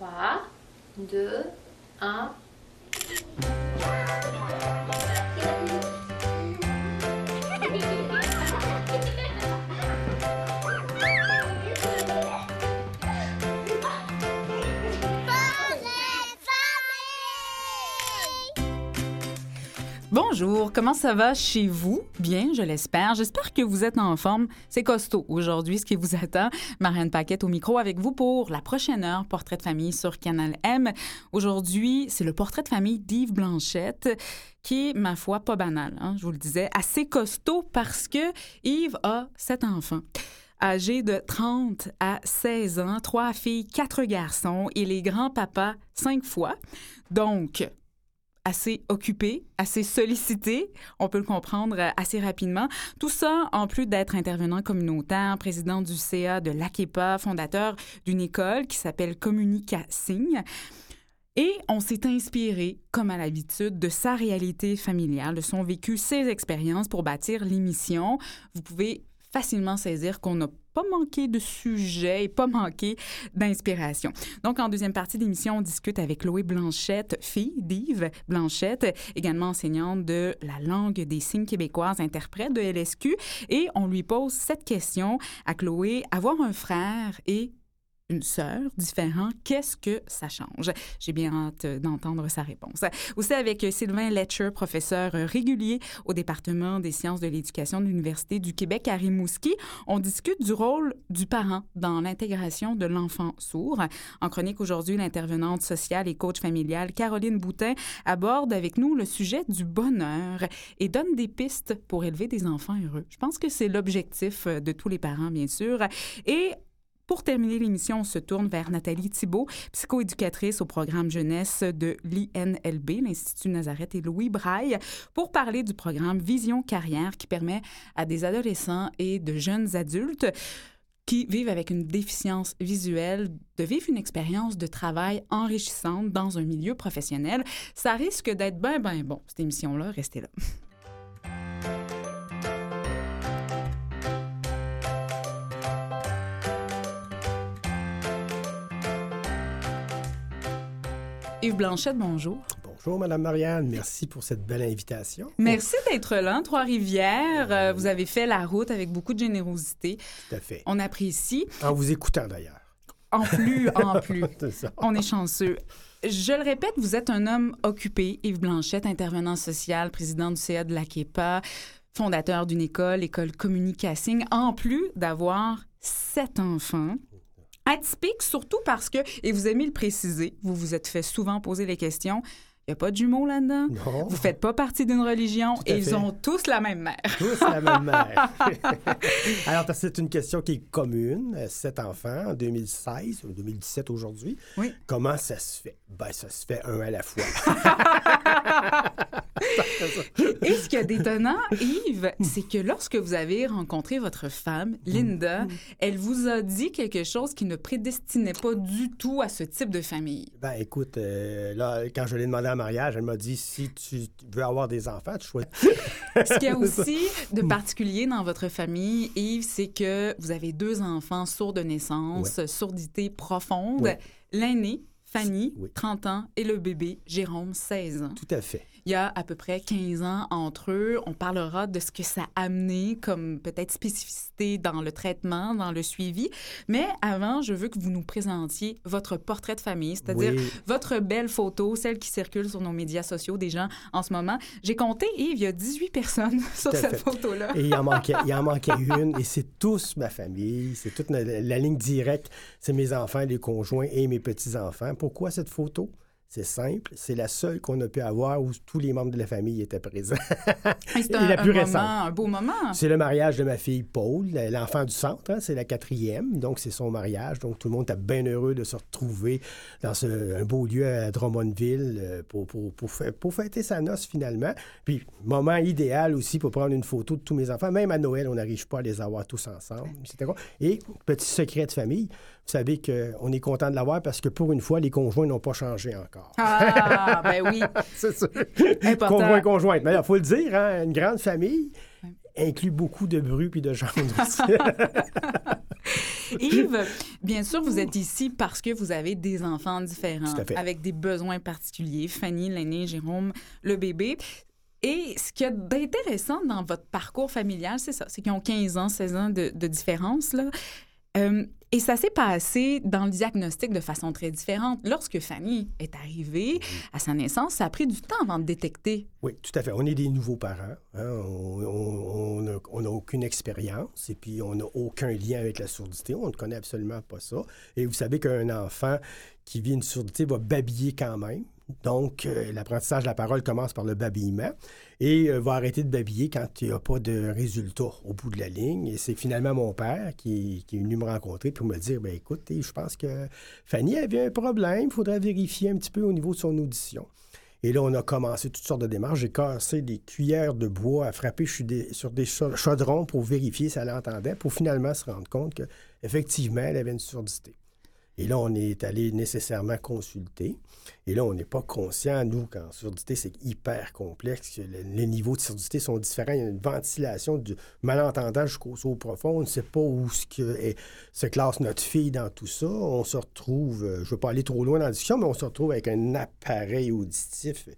3, 2, 1. Bonjour, comment ça va chez vous? Bien, je l'espère. J'espère que vous êtes en forme. C'est costaud aujourd'hui, ce qui vous attend. Marianne Paquette au micro avec vous pour la prochaine heure, portrait de famille sur Canal M. Aujourd'hui, c'est le portrait de famille d'Yves Blanchette qui est, ma foi, pas banal, hein, je vous le disais, assez costaud parce que Yves a sept enfants âgés de 30 à 16 ans, trois filles, quatre garçons et les grands-papas cinq fois. Donc, assez occupé, assez sollicité, on peut le comprendre euh, assez rapidement. Tout ça, en plus d'être intervenant communautaire, président du CA de l'AKEPA, fondateur d'une école qui s'appelle Communica Signe. Et on s'est inspiré, comme à l'habitude, de sa réalité familiale, de son vécu, ses expériences pour bâtir l'émission. Vous pouvez facilement saisir qu'on n'a pas manqué de sujets et pas manqué d'inspiration. Donc, en deuxième partie de l'émission, on discute avec Chloé Blanchette, fille d'Yves Blanchette, également enseignante de la langue des signes québécoises, interprète de LSQ, et on lui pose cette question à Chloé, avoir un frère et une sœur différent, qu'est-ce que ça change? J'ai bien hâte d'entendre sa réponse. Aussi avec Sylvain Letcher, professeur régulier au département des sciences de l'éducation de l'Université du Québec à Rimouski, on discute du rôle du parent dans l'intégration de l'enfant sourd. En chronique aujourd'hui, l'intervenante sociale et coach familiale Caroline Boutin aborde avec nous le sujet du bonheur et donne des pistes pour élever des enfants heureux. Je pense que c'est l'objectif de tous les parents, bien sûr. Et pour terminer l'émission, on se tourne vers Nathalie Thibault, psychoéducatrice au programme jeunesse de l'INLB, l'Institut Nazareth et Louis Braille, pour parler du programme Vision Carrière qui permet à des adolescents et de jeunes adultes qui vivent avec une déficience visuelle de vivre une expérience de travail enrichissante dans un milieu professionnel. Ça risque d'être bien, bien bon, cette émission-là. Restez là. Yves Blanchette, bonjour. Bonjour, Madame Marianne. Merci pour cette belle invitation. Merci d'être là, Trois-Rivières. Euh, vous avez fait la route avec beaucoup de générosité. Tout à fait. On apprécie. En vous écoutant, d'ailleurs. En plus, en plus. Ça. On est chanceux. Je le répète, vous êtes un homme occupé, Yves Blanchette, intervenant social, président du CA de l'AKEPA, fondateur d'une école, école Communicating, en plus d'avoir sept enfants. Atypique, surtout parce que, et vous aimez le préciser, vous vous êtes fait souvent poser les questions, il n'y a pas de jumeaux là-dedans. Vous faites pas partie d'une religion et ils fait. ont tous la même mère. Tous la même mère. Alors, c'est une question qui est commune. euh, Sept enfants en 2016, ou 2017 aujourd'hui. Oui. Comment ça se fait? Ben, ça se fait un à la fois. Et ce qui est étonnant, Yves, c'est que lorsque vous avez rencontré votre femme, Linda, elle vous a dit quelque chose qui ne prédestinait pas du tout à ce type de famille. Ben, écoute, euh, là, quand je l'ai demandé en mariage, elle m'a dit si tu veux avoir des enfants, tu choisis. Ce qu'il y a aussi de particulier dans votre famille, Yves, c'est que vous avez deux enfants sourds de naissance, sourdité profonde. Ouais. L'aîné, Fanny, Oui. 30 ans, et le bébé, Jérôme, 16 ans. Tout à fait. Il y a à peu près 15 ans entre eux. On parlera de ce que ça a amené comme peut-être spécificité dans le traitement, dans le suivi. Mais avant, je veux que vous nous présentiez votre portrait de famille, c'est-à-dire Oui. votre belle photo, celle qui circule sur nos médias sociaux des gens en ce moment. J'ai compté, Yves, il y a 18 personnes sur cette photo-là. Et il en manquait, il en manquait une, et c'est tous ma famille, c'est toute la, la ligne directe, c'est mes enfants, les conjoints et mes petits-enfants. Pourquoi cette photo? C'est simple, c'est la seule qu'on a pu avoir où tous les membres de la famille étaient présents. C'est un, la un plus moment, un beau moment. C'est le mariage de ma fille Paul, l'enfant du centre, hein, c'est la quatrième, donc c'est son mariage. Donc tout le monde était bien heureux de se retrouver dans ce, un beau lieu à Drummondville euh, pour, pour, pour, fê- pour fêter sa noce finalement. Puis moment idéal aussi pour prendre une photo de tous mes enfants. Même à Noël, on n'arrive pas à les avoir tous ensemble. Quoi? Et petit secret de famille, vous savez qu'on est content de l'avoir parce que pour une fois, les conjoints n'ont pas changé encore. Ah, ben oui. C'est ça. Important. Conjoint, conjointe. Mais il faut le dire, hein, une grande famille inclut beaucoup de bruit puis de aussi. Yves, bien sûr, vous êtes ici parce que vous avez des enfants différents, avec des besoins particuliers. Fanny, l'aîné, Jérôme, le bébé. Et ce qu'il y a d'intéressant dans votre parcours familial, c'est ça, c'est qu'ils ont 15 ans, 16 ans de, de différence. Là. Euh, et ça s'est passé dans le diagnostic de façon très différente. Lorsque Fanny est arrivée à sa naissance, ça a pris du temps avant de détecter. Oui, tout à fait. On est des nouveaux parents. hein. On n'a aucune expérience et puis on n'a aucun lien avec la surdité. On ne connaît absolument pas ça. Et vous savez qu'un enfant qui vit une surdité va babiller quand même. Donc, euh, l'apprentissage de la parole commence par le babillement et euh, va arrêter de babiller quand il n'y a pas de résultat au bout de la ligne. Et c'est finalement mon père qui, est venu me rencontrer pour me dire, ben écoute, je pense que Fanny avait un problème, il faudrait vérifier un petit peu au niveau de son audition. Et là, on a commencé toutes sortes de démarches. J'ai cassé des cuillères de bois à frapper sur des, chaudrons pour vérifier si elle entendait, pour finalement se rendre compte qu'effectivement, elle avait une surdité. Et là, on est allé nécessairement consulter. Et là, on n'est pas conscient, nous, qu'en surdité, c'est hyper complexe. les niveaux de surdité sont différents. Il y a une ventilation du malentendant jusqu'au saut profond. On ne sait pas où se classe notre fille dans tout ça. On se retrouve, euh, je ne veux pas aller trop loin dans la discussion, mais on se retrouve avec un appareil auditif,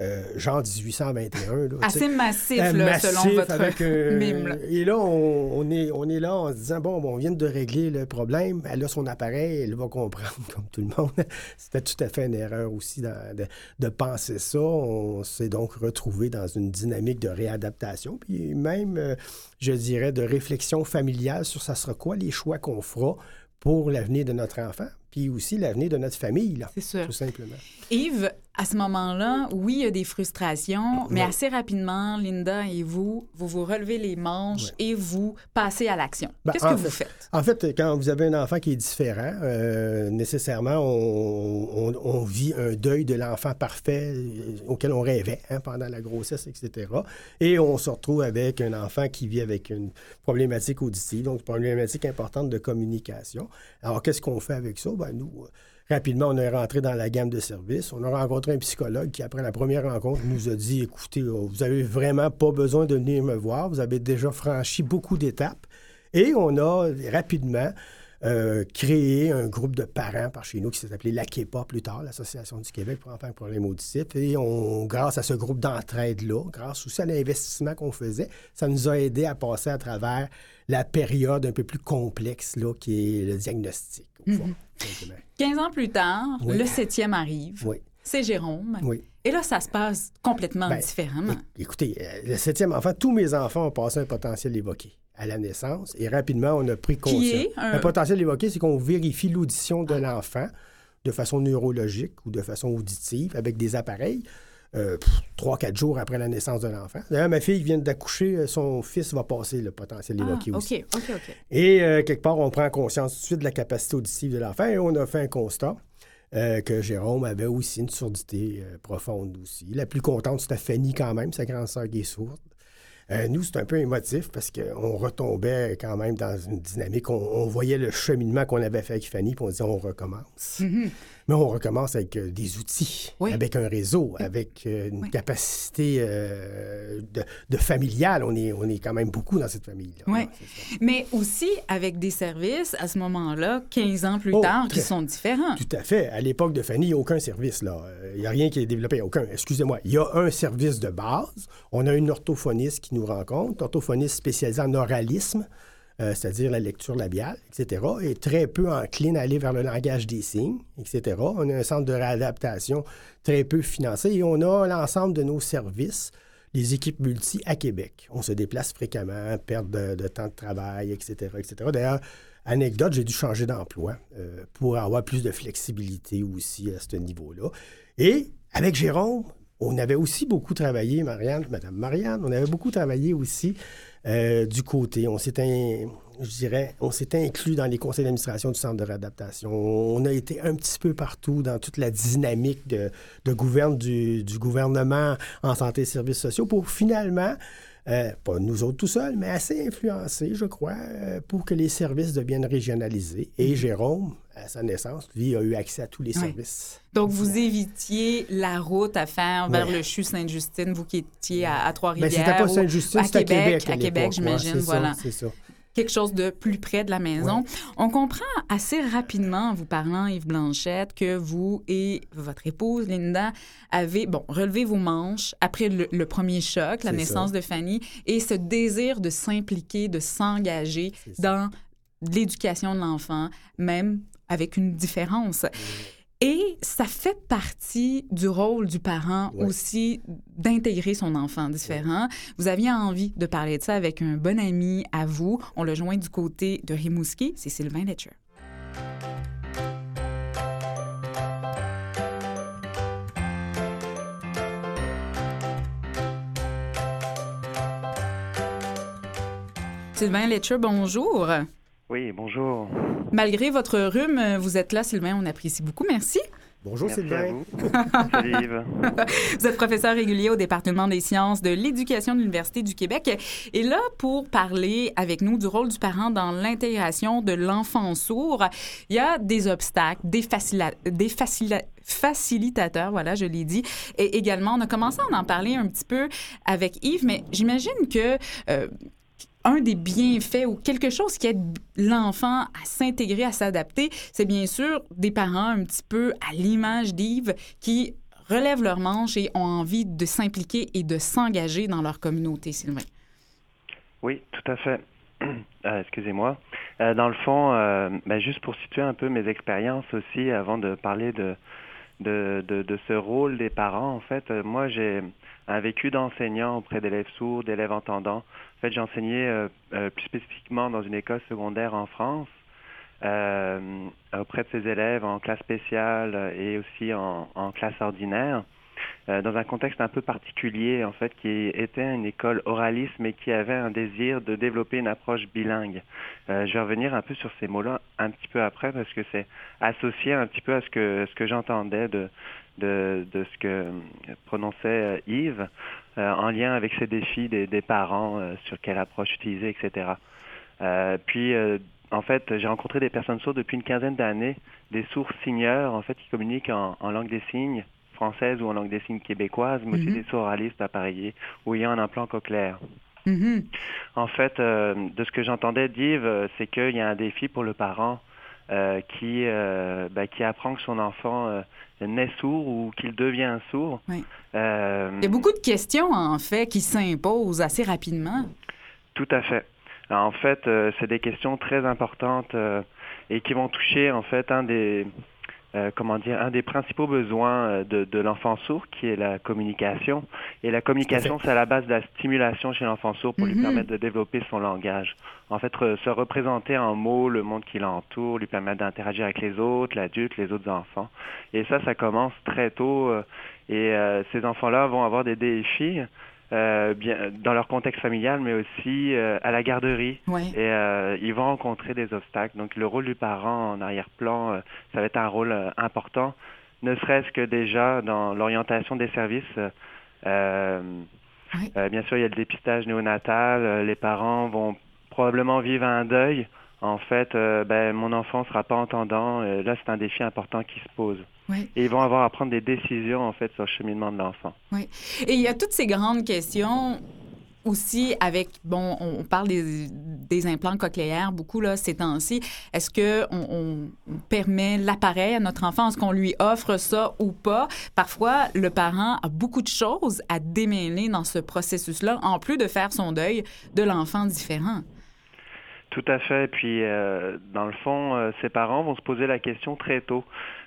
euh, genre 1821. Là, tu sais. Assez massif, Euh, là, massif, selon votre avec, euh, mime. là. Et là, on, on est, on est là en se disant, bon, bon, on vient de régler le problème. Elle a son appareil, elle va comprendre comme tout le monde. C'était tout à fait une erreur aussi dans- de, de penser ça. On s'est donc retrouvé dans une dynamique de réadaptation, puis même, euh, je dirais, de réflexion familiale sur ça sera quoi les choix qu'on fera pour l'avenir de notre enfant, puis aussi l'avenir de notre famille, là, tout simplement. Yves, à ce moment-là, oui, il y a des frustrations, mais Ouais. assez rapidement, Linda et vous, vous vous relevez les manches et vous passez à l'action. Ben, Qu'est-ce que vous fait- faites? En fait, quand vous avez un enfant qui est différent, euh, nécessairement, on, on- on vit un deuil de l'enfant parfait euh, auquel on rêvait hein, pendant la grossesse, etc. Et on se retrouve avec un enfant qui vit avec une problématique auditive, donc une problématique importante de communication. Alors, qu'est-ce qu'on fait avec ça? Ben, nous, euh, rapidement, on est rentré dans la gamme de services. On a rencontré un psychologue qui, après la première rencontre, nous a dit, écoutez, euh, vous avez vraiment pas besoin de venir me voir. Vous avez déjà franchi beaucoup d'étapes. Et on a rapidement euh, créé un groupe de parents par chez nous qui s'est appelé l'AKEPA plus tard, l'Association du Québec pour enfants avec problèmes auditifs. Et on, grâce à ce groupe d'entraide-là, grâce aussi à l'investissement qu'on faisait, ça nous a aidé à passer à travers la période un peu plus complexe là, qui est le diagnostic. Au fond, simplement. 15 ans plus tard, Oui. le septième arrive. Oui, C'est Jérôme. oui. Et là, ça se passe complètement Ben, différemment. Écoutez, euh, le septième enfant, tous mes enfants ont passé un potentiel évoqué à la naissance et rapidement, on a pris conscience. est un- Un potentiel évoqué, c'est qu'on vérifie l'audition de l'enfant de façon neurologique ou de façon auditive avec des appareils. euh, Trois, quatre jours après la naissance de l'enfant. D'ailleurs, ma fille vient d'accoucher, euh, son fils va passer le potentiel Ah, évoqué aussi. OK, OK, OK. Et euh, quelque part, on prend conscience tout de suite de la capacité auditive de l'enfant et on a fait un constat euh, que Jérôme avait aussi une surdité euh, profonde aussi. La plus contente, c'était Fanny quand même, sa grande sœur qui est sourde. Euh, nous, c'est un peu émotif parce qu'on retombait quand même dans une dynamique. On, on voyait le cheminement qu'on avait fait avec Fanny, puis on disait on recommence. Mais on recommence avec euh, des outils, Oui. avec un réseau, avec euh, une Oui. capacité euh, de, de familial. On est, on est quand même beaucoup dans cette famille-là. Oui. Mais aussi avec des services, à ce moment-là, 15 ans plus Oh, tard, qui sont différents. Tout à fait. À l'époque de Fanny, il n'y a aucun service. là. Il n'y a rien qui est développé. Aucun. Excusez-moi. Il y a un service de base. On a une orthophoniste qui nous rencontre, orthophoniste spécialisée en oralisme, euh, c'est-à-dire la lecture labiale, etc., et très peu encline à aller vers le langage des signes, etc. On a un centre de réadaptation très peu financé et on a l'ensemble de nos services les équipes multi à Québec. On se déplace fréquemment, perte de, de temps de travail, etc., etc. D'ailleurs, anecdote, j'ai dû changer d'emploi euh, pour avoir plus de flexibilité aussi à ce niveau-là. Et avec Jérôme, on avait aussi beaucoup travaillé, Marianne, Madame Marianne, on avait beaucoup travaillé aussi euh, du côté. On s'est, inclus dans les conseils d'administration du centre de réadaptation. On a été un petit peu partout dans toute la dynamique de, du, du gouvernement en santé et services sociaux pour finalement, euh, pas nous autres tout seuls, mais assez influencer, je crois, euh, pour que les services deviennent régionalisés. Et Jérôme, à sa naissance, lui, a eu accès à tous les Oui. services. Donc, vous évitiez la route à faire vers le CHU Sainte-Justine, vous qui étiez à, à Ben, Trois-Rivières. c'était pas Sainte-Justine, c'était à Québec, Québec. à Québec, j'imagine, ça, voilà. c'est ça. Quelque chose de plus près de la maison. On comprend assez rapidement, en vous parlant, Yves Blanchette, que vous et votre épouse, Linda, avez, bon, relevé vos manches après le, premier choc, la naissance de Fanny, et ce désir de s'impliquer, de s'engager dans l'éducation de l'enfant, même avec une différence. Et ça fait partie du rôle du parent aussi d'intégrer son enfant différent. Vous aviez envie de parler de ça avec un bon ami à vous. On le joint du côté de Rimouski, c'est Sylvain Letcher. Sylvain Letcher, bonjour. Oui, bonjour. Malgré votre rhume, vous êtes là, Sylvain, on apprécie beaucoup. Merci. Bonjour Sylvain. Salut Yves. vous êtes professeur régulier au département des sciences de l'éducation de l'Université du Québec. Et là, pour parler avec nous du rôle du parent dans l'intégration de l'enfant sourd, il y a des obstacles, des, des facilitateurs, voilà, je l'ai dit. Et également, on a commencé à en parler un petit peu avec Yves, mais j'imagine que euh, un des bienfaits ou quelque chose qui aide l'enfant à s'intégrer, à s'adapter, c'est bien sûr des parents un petit peu à l'image d'Yves qui relèvent leurs manches et ont envie de s'impliquer et de s'engager dans leur communauté, Sylvain. Oui, tout à fait. Euh, excusez-moi. Euh, dans le fond, euh, ben, juste pour situer un peu mes expériences aussi, avant de parler de, de, ce rôle des parents, en fait, moi j'ai un vécu d'enseignant auprès d'élèves sourds, d'élèves entendants. Fait, j'ai enseigné euh, euh, plus spécifiquement dans une école secondaire en France, euh, auprès de ces élèves en classe spéciale et aussi en, classe ordinaire. Dans un contexte un peu particulier, en fait, qui était une école oraliste, mais qui avait un désir de développer une approche bilingue. Je vais revenir un peu sur ces mots-là un petit peu après, parce que c'est associé un petit peu à ce que, ce que j'entendais de, de, ce que prononçait Yves, en lien avec ces défis des, des parents, sur quelle approche utiliser, etc. puis, en fait, j'ai rencontré des personnes sourdes depuis une quinzaine d'années, des sourds signeurs, en fait, qui communiquent en, en langue des signes française ou en langue des signes québécoise, mais aussi mhm. des oralistes appareillés ou ayant un implant cochléaire. Mhm. En fait, euh, de ce que j'entendais d'Yves, euh, c'est qu'il y a un défi pour le parent euh, qui, ben, qui apprend que son enfant naît sourd ou qu'il devient sourd. Il y a beaucoup de questions, en fait, qui s'imposent assez rapidement. Tout à fait. en fait, c'est des questions très importantes et qui vont toucher, en fait, un des euh, comment dire, un des principaux besoins euh, de, de l'enfant sourd, qui est la communication. Et la communication, c'est à la base de la stimulation chez l'enfant sourd pour lui mhm. permettre de développer son langage. En fait, se représenter en mots le monde qui l'entoure, lui permettre d'interagir avec les autres, l'adulte, les autres enfants. Et ça, ça commence très tôt. Euh, et ces enfants-là vont avoir des défis. Euh, bien, dans leur contexte familial, mais aussi euh, à la garderie. Et euh, ils vont rencontrer des obstacles. Donc le rôle du parent en arrière-plan, ça va être un rôle important, ne serait-ce que déjà dans l'orientation des services. bien sûr, il y a le dépistage néonatal. les parents vont probablement vivre un deuil en fait, euh, ben, mon enfant ne sera pas entendant. Euh, là, c'est un défi important qui se pose. Et ils vont avoir à prendre des décisions, en fait, sur le cheminement de l'enfant. Oui. Et il y a toutes ces grandes questions aussi avec, bon, on parle des, implants cochléaires beaucoup là, ces temps-ci. Est-ce qu'on on permet l'appareil à notre enfant? Est-ce qu'on lui offre ça ou pas? Parfois, le parent a beaucoup de choses à démêler dans ce processus-là, en plus de faire son deuil de l'enfant différent. Tout à fait. Puis, euh, dans le fond, euh, ses parents vont se poser la question très tôt.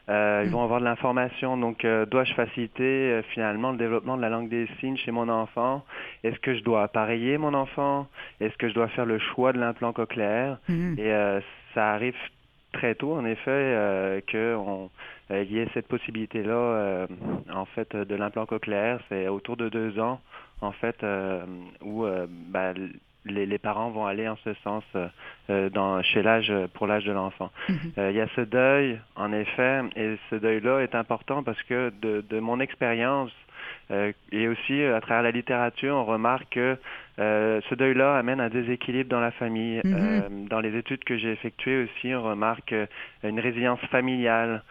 Euh, Ils vont avoir de l'information. Donc, euh, dois-je faciliter finalement le développement de la langue des signes chez mon enfant? Est-ce que je dois appareiller mon enfant? Est-ce que je dois faire le choix de l'implant cochléaire? Mm. Et ça arrive très tôt, en effet, qu'il y ait cette possibilité-là, en fait, de l'implant cochléaire. C'est autour de deux ans, en fait, où ben, les, parents vont aller en ce sens euh, euh, dans, chez l'âge pour l'âge de l'enfant. Mhm. Euh, il y a ce deuil, en effet, et ce deuil-là est important parce que de, de mon expérience et aussi à travers la littérature, on remarque que ce deuil-là amène un déséquilibre dans la famille. Mhm. dans les études que j'ai effectuées aussi, on remarque une résilience familiale.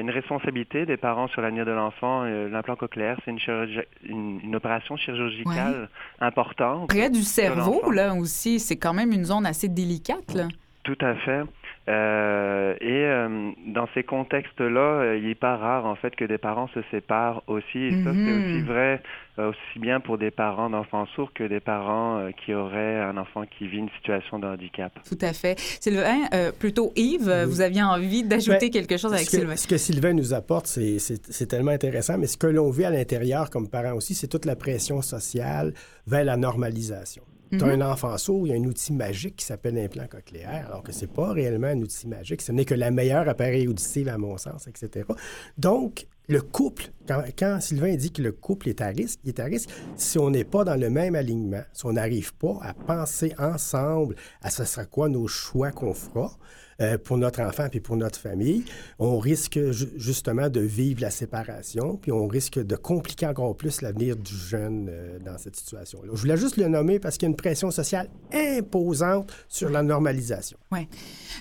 Une responsabilité des parents sur l'avenir de l'enfant. L'implant cochléaire, c'est une, une, opération chirurgicale importante. Près du cerveau, là aussi, c'est quand même une zone assez délicate. Là. Tout à fait. Euh, et euh, dans ces contextes-là, euh, il n'est pas rare en fait que des parents se séparent aussi. Et ça, c'est mhm. aussi vrai aussi bien pour des parents d'enfants sourds que des parents qui auraient un enfant qui vit une situation de handicap. Tout à fait. Sylvain, plutôt Yves, vous aviez envie d'ajouter ben, quelque chose avec Sylvain? Ce que Sylvain nous apporte, c'est tellement intéressant, mais ce que l'on vit à l'intérieur comme parents aussi, c'est toute la pression sociale vers la normalisation. Tu as mhm. un enfant sourd, il y a un outil magique qui s'appelle l'implant cochléaire, alors que c'est pas réellement un outil magique. Ce n'est que la meilleure appareil auditif, à mon sens, etc. Donc, le couple, quand, Sylvain dit que le couple est à risque, il est à risque si on n'est pas dans le même alignement, si on n'arrive pas à penser ensemble à ce sera quoi nos choix qu'on fera, euh, pour notre enfant puis pour notre famille, on risque justement de vivre la séparation, puis on risque de compliquer encore plus l'avenir du jeune euh, dans cette situation-là. Je voulais juste le nommer parce qu'il y a une pression sociale imposante sur la normalisation. Oui.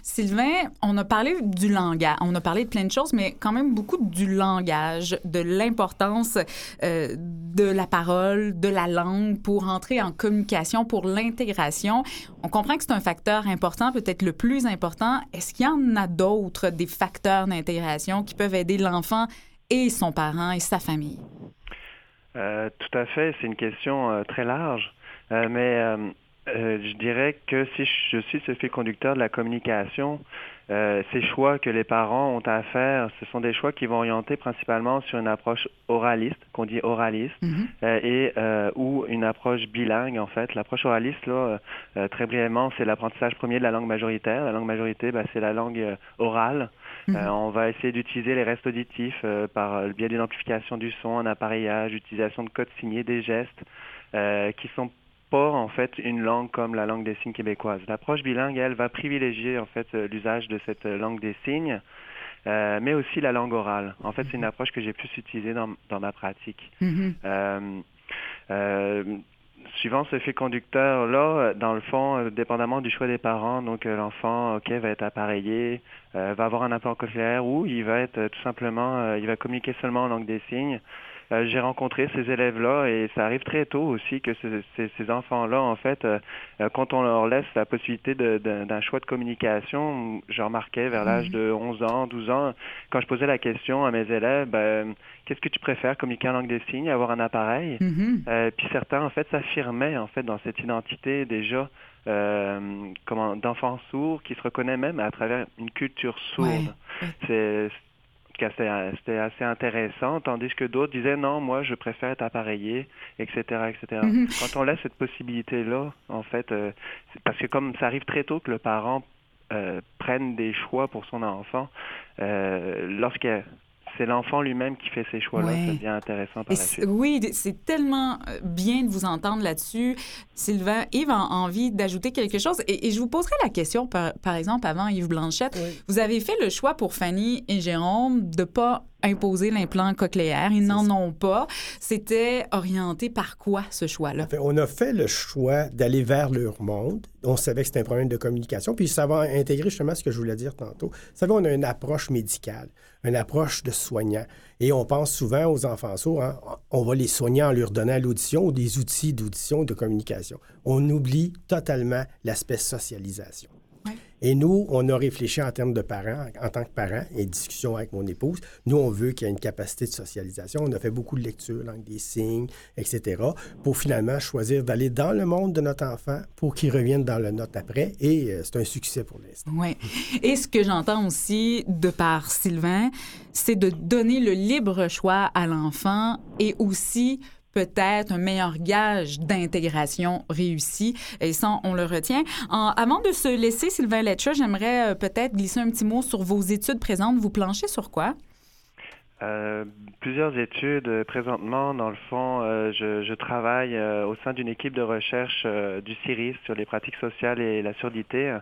Sylvain, on a parlé du langage, on a parlé de plein de choses, mais quand même beaucoup du langage, de l'importance euh, de la parole, de la langue pour entrer en communication, pour l'intégration. On comprend que c'est un facteur important, peut-être le plus important. Est-ce qu'il y en a d'autres, des facteurs d'intégration qui peuvent aider l'enfant et son parent et sa famille? Euh, tout à fait, c'est une question euh, très large, mais je dirais que si je suis ce fil conducteur de la communication, euh, ces choix que les parents ont à faire, ce sont des choix qui vont orienter principalement sur une approche oraliste, qu'on dit oraliste, mhm. euh, et euh, ou une approche bilingue en fait. L'approche oraliste, là, euh, très brièvement, c'est l'apprentissage premier de la langue majoritaire. La langue majorité, bah, c'est la langue orale. Mhm. on va essayer d'utiliser les restes auditifs par le biais d'une amplification du son, un appareillage, utilisation de codes signés, des gestes, qui sont pas en fait une langue comme la langue des signes québécoise. L'approche bilingue, elle, va privilégier en fait euh, l'usage de cette euh, langue des signes, euh, mais aussi la langue orale. En fait, c'est une mhm. approche que j'ai pu utiliser dans, dans ma pratique. Mhm. suivant ce fait conducteur là, dans le fond, dépendamment du choix des parents, donc l'enfant, ok, va être appareillé, va avoir un implant cochléaire ou il va être tout simplement, il va communiquer seulement en langue des signes. Euh, j'ai rencontré ces élèves-là et ça arrive très tôt aussi que ces, enfants-là, en fait, euh, euh, quand on leur laisse la possibilité d'un choix de communication, je remarquais vers l'âge de 11 ans, 12 ans, quand je posais la question à mes élèves, ben, qu'est-ce que tu préfères, communiquer en langue des signes, avoir un appareil? Mm-hmm. Puis certains, en fait, s'affirmaient en fait dans cette identité déjà. comment d'enfants sourds qui se reconnaissent même à travers une culture sourde. C'est c'était assez intéressant, tandis que d'autres disaient non, moi je préfère être appareillé, etc., etc. Mhm. Quand on laisse cette possibilité-là, en fait, euh, parce que comme ça arrive très tôt que le parent euh, prenne des choix pour son enfant, euh, lorsque c'est l'enfant lui-même qui fait ces choix-là. Ça devient intéressant par la suite. Oui, c'est tellement euh, bien de vous entendre là-dessus. Sylvain, Yves a envie d'ajouter quelque chose. Et, je vous poserai la question, par, par exemple, avant Yves Blanchette. Vous avez fait le choix pour Fanny et Jérôme de pas imposer l'implant cochléaire. Ils n'en ont pas. C'était orienté par quoi ce choix-là? on a fait le choix d'aller vers leur monde. On savait que c'était un problème de communication. Puis ça va intégrer justement ce que je voulais dire tantôt. Vous savez, on a une approche médicale, une approche de soignant. Et on pense souvent aux enfants sourds, hein. on va les soigner en leur donnant l'audition ou des outils d'audition de communication. On oublie totalement l'aspect socialisation. Et nous, on a réfléchi en termes de parents, en tant que parents, et discussion avec mon épouse. Nous, on veut qu'il y ait une capacité de socialisation. On a fait beaucoup de lectures, langue des signes, etc., pour finalement choisir d'aller dans le monde de notre enfant pour qu'il revienne dans le nôtre après. Et euh, c'est un succès pour l'instant. Oui. Et ce que j'entends aussi de par Sylvain, c'est de donner le libre choix à l'enfant et aussi peut-être un meilleur gage d'intégration réussie. Et ça, on le retient. avant de se laisser, Sylvain Letcher, j'aimerais euh, peut-être glisser un petit mot sur vos études présentes. Vous planchez sur quoi? Euh, plusieurs études euh, présentement. Dans le fond, je, travaille au sein d'une équipe de recherche du CIRIS sur les pratiques sociales et la surdité.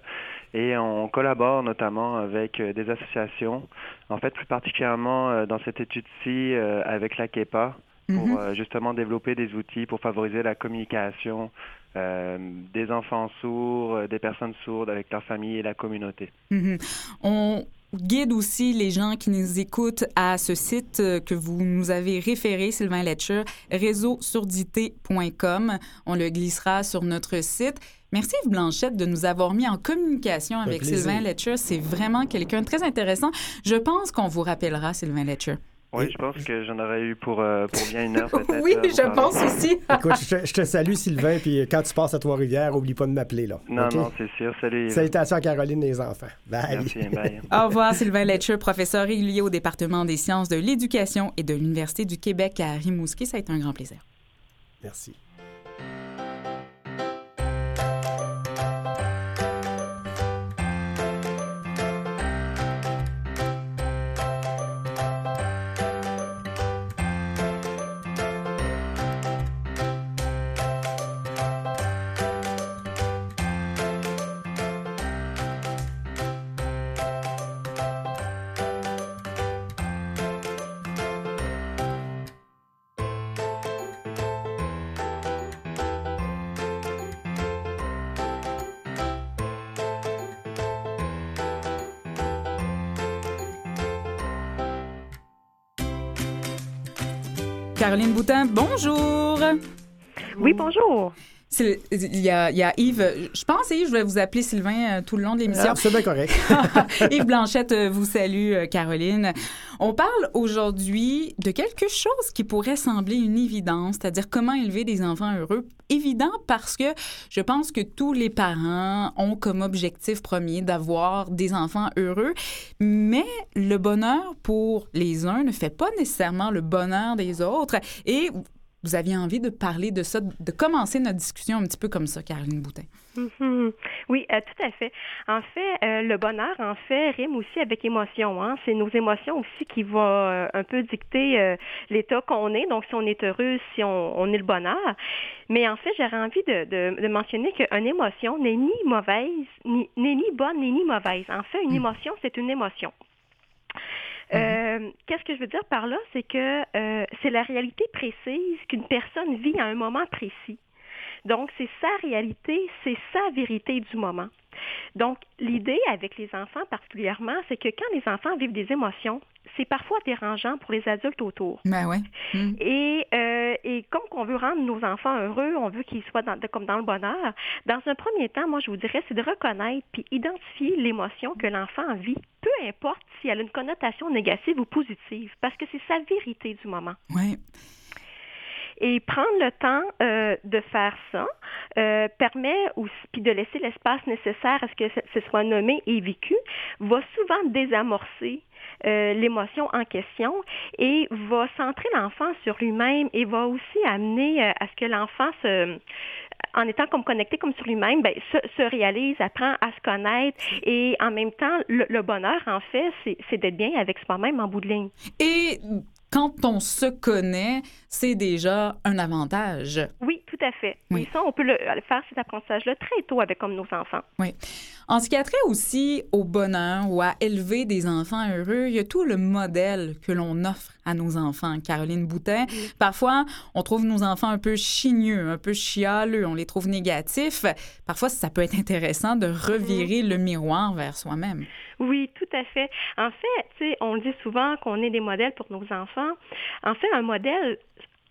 Et on collabore notamment avec des associations. En fait, plus particulièrement dans cette étude-ci avec la KEPA, pour mhm. euh, justement développer des outils pour favoriser la communication euh, des enfants sourds, euh, des personnes sourdes avec leur famille et la communauté. Mhm. On guide aussi les gens qui nous écoutent à ce site que vous nous avez référé, Sylvain Letcher, réseausurdité.com. On le glissera sur notre site. Merci Yves Blanchette de nous avoir mis en communication avec plaisir. Sylvain Letcher. C'est vraiment quelqu'un de très intéressant. Je pense qu'on vous rappellera, Sylvain Letcher. Oui, je pense que j'en aurais eu pour, euh, pour bien une heure peut-être. Oui, euh, je parler. pense aussi. Écoute, je, te- je te salue, Sylvain, puis quand tu passes à Trois-Rivières, oublie pas de m'appeler, là. Non, non, c'est sûr. Salut. Salutations à Caroline et les enfants. Bye. Merci, bye. Au revoir, Sylvain Letcher, professeur régulier au département des sciences de l'éducation et de l'Université du Québec à Rimouski. Ça a été un grand plaisir. Merci. Caroline Boutin, bonjour. Oui, bonjour. C'est- Il y, a, il y a Yves, je pense, Yves, je vais vous appeler Sylvain euh, tout le long de l'émission. Ah, c'est bien correct. Yves Blanchette euh, vous salue, euh, Caroline. On parle aujourd'hui de quelque chose qui pourrait sembler une évidence, c'est-à-dire comment élever des enfants heureux. Évident parce que je pense que tous les parents ont comme objectif premier d'avoir des enfants heureux, mais le bonheur pour les uns ne fait pas nécessairement le bonheur des autres. Et vous aviez envie de parler de ça, de commencer notre discussion un petit peu comme ça, Caroline Boutin? Mhm. Oui, euh, tout à fait. En fait, euh, le bonheur, en fait, rime aussi avec émotion. Hein? C'est nos émotions aussi qui vont euh, un peu dicter l'état qu'on est. Donc, si on est heureux, si on, on est le bonheur. Mais en fait, j'aurais envie de, de, de mentionner qu'une émotion n'est ni mauvaise, ni, n'est ni bonne, ni ni mauvaise. En fait, une émotion, c'est une émotion. Euh, Qu'est-ce que je veux dire par là? C'est que euh, c'est la réalité précise qu'une personne vit à un moment précis. Donc, c'est sa réalité, c'est sa vérité du moment. Donc, l'idée avec les enfants particulièrement, c'est que quand les enfants vivent des émotions, c'est parfois dérangeant pour les adultes autour. Ben ouais. Mm. Et, euh, et comme on veut rendre nos enfants heureux, on veut qu'ils soient dans, de- comme dans le bonheur, dans un premier temps, moi, je vous dirais, c'est de reconnaître puis identifier l'émotion que l'enfant vit, peu importe si elle a une connotation négative ou positive, parce que c'est sa vérité du moment. Ouais. Et prendre le temps euh, de faire ça euh, permet aussi, puis de laisser l'espace nécessaire à ce que ce, soit nommé et vécu, va souvent désamorcer euh, l'émotion en question et va centrer l'enfant sur lui-même et va aussi amener euh, à ce que l'enfant se en étant comme connecté comme sur lui-même, ben, se, se réalise, apprend à se connaître et en même temps, le, bonheur, en fait, c'est c'est d'être bien avec soi-même en bout de ligne. Et quand on se connaît, c'est déjà un avantage. Oui, tout à fait. Oui. Et ça, on peut le, faire cet apprentissage-là très tôt avec comme nos enfants. Oui. En ce qui a trait aussi au bonheur ou à élever des enfants heureux, il y a tout le modèle que l'on offre à nos enfants. Caroline Boutin, parfois, on trouve nos enfants un peu chigneux, un peu chialeux, on les trouve négatifs. Parfois, ça peut être intéressant de revirer le miroir vers soi-même. Oui, tout à fait. En fait, on le dit souvent qu'on est des modèles pour nos enfants. En fait, un modèle,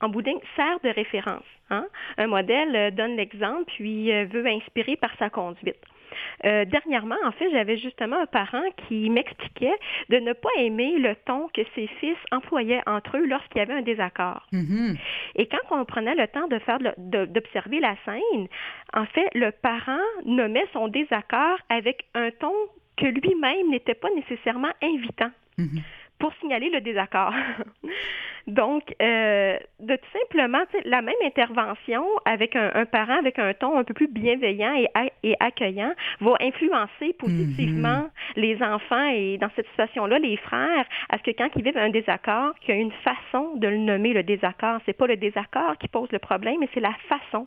en boudin, sert de référence. Hein? Un modèle euh, donne l'exemple, puis euh, veut inspirer par sa conduite. Euh, dernièrement, en fait, j'avais justement un parent qui m'expliquait de ne pas aimer le ton que ses fils employaient entre eux lorsqu'il y avait un désaccord. Mhm. Et quand on prenait le temps de faire d'observer la scène, en fait, le parent nommait son désaccord avec un ton que lui-même n'était pas nécessairement invitant Mhm. Pour signaler le désaccord. Donc, euh, de tout simplement, la même intervention avec un, un parent avec un ton un peu plus bienveillant et, accueillant va influencer positivement les enfants et dans cette situation-là, les frères, à ce que quand ils vivent un désaccord, qu'il y a une façon de le nommer le désaccord. C'est pas le désaccord qui pose le problème, mais c'est la façon.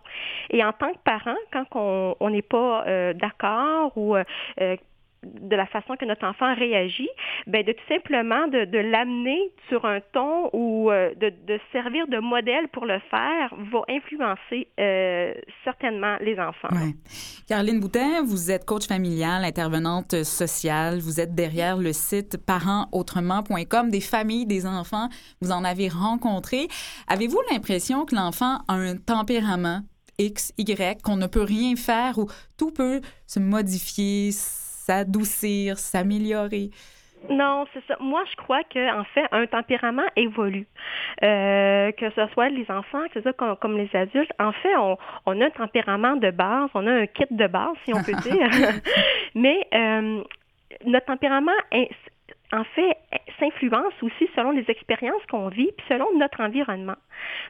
Et en tant que parent, quand on n'est pas euh, d'accord ou euh, de la façon que notre enfant réagit, ben de tout simplement de, l'amener sur un ton ou euh, de, servir de modèle pour le faire va influencer euh, certainement les enfants. Ouais. Caroline Boutin, vous êtes coach familial, intervenante sociale. Vous êtes derrière le site parentsautrement.com. Des familles, des enfants, vous en avez rencontré. Avez-vous l'impression que l'enfant a un tempérament X, Y, qu'on ne peut rien faire ou tout peut se modifier, s'adoucir, s'améliorer? Non, c'est ça. Moi, je crois que en fait, un tempérament évolue. Euh, que ce soit les enfants, que ce soit comme, comme les adultes. En fait, on, on, a un tempérament de base, on a un kit de base, si on peut dire. Mais euh, notre tempérament en fait, s'influence aussi selon les expériences qu'on vit, puis selon notre environnement.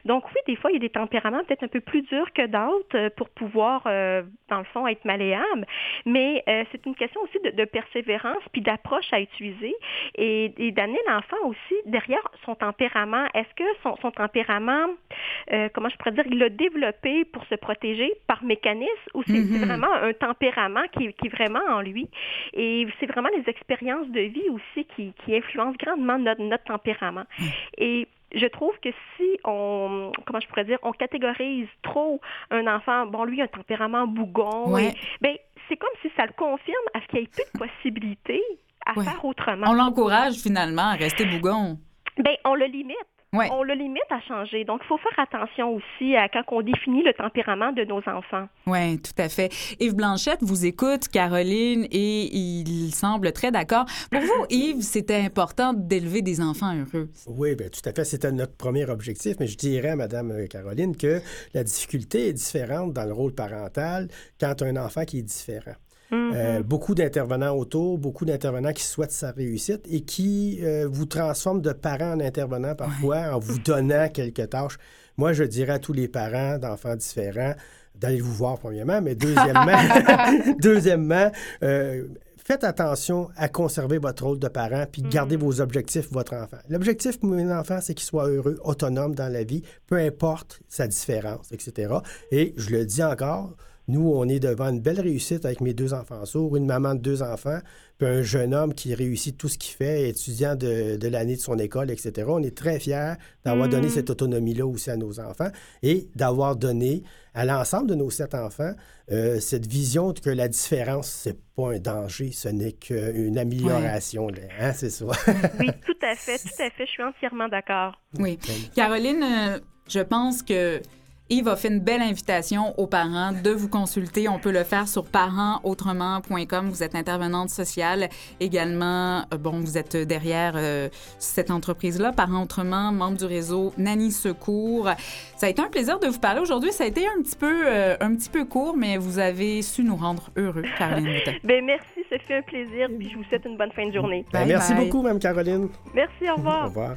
Donc oui, des fois, il y a des tempéraments peut-être un peu plus durs que d'autres euh, pour pouvoir, euh, dans le fond, être malléable, mais euh, c'est une question aussi de, de persévérance puis d'approche à utiliser et, et d'amener l'enfant aussi derrière son tempérament. Est-ce que son, son tempérament, euh, comment je pourrais dire, il l'a développé pour se protéger par mécanisme ou c'est Mhm. vraiment un tempérament qui, qui est vraiment en lui? Et c'est vraiment les expériences de vie aussi qui, qui influencent grandement notre, notre tempérament. Et je trouve que si on, comment je pourrais dire, on catégorise trop un enfant, bon, lui, a un tempérament bougon, Ouais. et- ben, c'est comme si ça le confirme à ce qu'il n'y ait plus de possibilités à Ouais. faire autrement. On l'encourage finalement à rester bougon. Ben, on le limite. Ouais. On le limite à changer. Donc, il faut faire attention aussi à quand on définit le tempérament de nos enfants. Oui, tout à fait. Yves Blanchette vous écoute, Caroline, et il semble très d'accord. Pour vous, Yves, c'était important d'élever des enfants heureux. Oui, bien, tout à fait. C'était notre premier objectif, mais je dirais à Mme Caroline que la difficulté est différente dans le rôle parental quand un enfant qui est différent. Euh, beaucoup d'intervenants autour, beaucoup d'intervenants qui souhaitent sa réussite et qui euh, vous transforment de parents en intervenants parfois en vous donnant quelques tâches. Moi, je dirais à tous les parents d'enfants différents d'aller vous voir premièrement, mais deuxièmement, deuxièmement, euh, faites attention à conserver votre rôle de parent puis gardez vos objectifs pour votre enfant. L'objectif pour mon enfant, c'est qu'il soit heureux, autonome dans la vie, peu importe sa différence, etc. Et je le dis encore, nous, on est devant une belle réussite avec mes deux enfants sourds, une maman de deux enfants, puis un jeune homme qui réussit tout ce qu'il fait, étudiant de, de l'année de son école, etc. On est très fiers d'avoir donné cette autonomie-là aussi à nos enfants et d'avoir donné à l'ensemble de nos sept enfants euh, cette vision que la différence, c'est pas un danger, ce n'est qu'une amélioration. Hein, c'est ça. Oui, tout à fait, tout à fait. Je suis entièrement d'accord. Oui. Caroline, euh, je pense que Yves a fait une belle invitation aux parents de vous consulter. On peut le faire sur parentsautrement.com. Vous êtes intervenante sociale également. Euh, Bon, vous êtes derrière euh, cette entreprise-là, Parents Autrement, membre du réseau Nanny Secours. Ça a été un plaisir de vous parler aujourd'hui. Ça a été un petit peu, euh, un petit peu court, mais vous avez su nous rendre heureux, Caroline. Ben merci, ça fait un plaisir, puis je vous souhaite une bonne fin de journée. Ben, Bye merci bye. beaucoup, Mme Caroline. Merci, au Au revoir.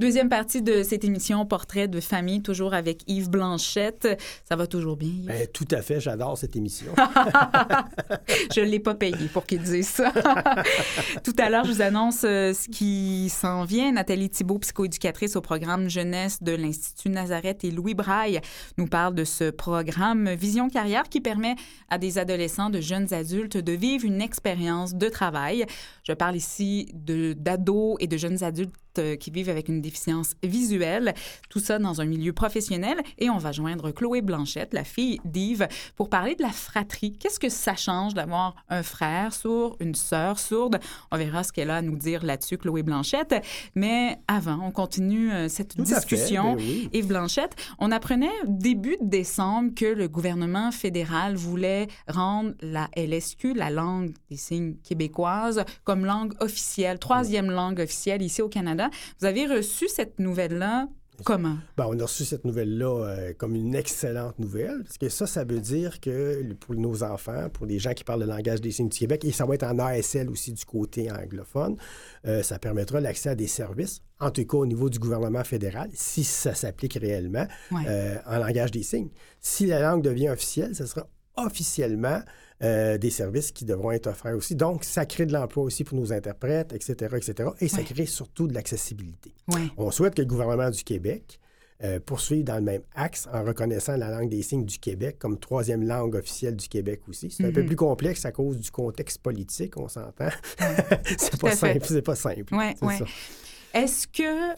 Deuxième partie de cette émission Portrait de famille, toujours avec Yves Blanchette. Ça va toujours bien, Yves? Ben, tout à fait, j'adore cette émission. Je ne l'ai pas payé pour qu'il dise ça. Tout à l'heure, je vous annonce euh, ce qui s'en vient. Nathalie Thibault, psychoéducatrice au programme jeunesse de l'Institut Nazareth et Louis Braille, nous parle de ce programme Vision Carrière qui permet à des adolescents, de jeunes adultes de vivre une expérience de travail. Je parle ici d'ados et de jeunes adultes qui vivent avec une déficience visuelle, tout ça dans un milieu professionnel. Et on va joindre Chloé Blanchette, la fille d'Yves, pour parler de la fratrie. Qu'est-ce que ça change d'avoir un frère sourd, une sœur sourde? On verra ce qu'elle a à nous dire là-dessus, Chloé Blanchette. Mais avant, on continue euh, cette Tout à fait, discussion. ben oui. Yves Blanchette, on apprenait début décembre que le gouvernement fédéral voulait rendre la LSQ, la langue des signes québécoise, comme langue officielle, troisième langue officielle ici au Canada. Vous avez reçu cette nouvelle-là comment? Ben, on a reçu cette nouvelle-là euh, comme une excellente nouvelle, parce que ça, ça veut dire que pour nos enfants, pour les gens qui parlent le langage des signes du Québec, et ça va être en ASL aussi du côté anglophone, euh, ça permettra l'accès à des services, en tout cas au niveau du gouvernement fédéral, si ça s'applique réellement, Ouais. euh, en langage des signes. Si la langue devient officielle, ce sera officiellement euh, des services qui devront être offerts aussi. Donc, ça crée de l'emploi aussi pour nos interprètes, etc., etc. Et ça Ouais. crée surtout de l'accessibilité. On souhaite que le gouvernement du Québec euh, poursuive dans le même axe en reconnaissant la langue des signes du Québec comme troisième langue officielle du Québec aussi. C'est un peu Mhm. plus complexe à cause du contexte politique, on s'entend. c'est pas fait. simple, c'est pas simple. Ouais. Est-ce que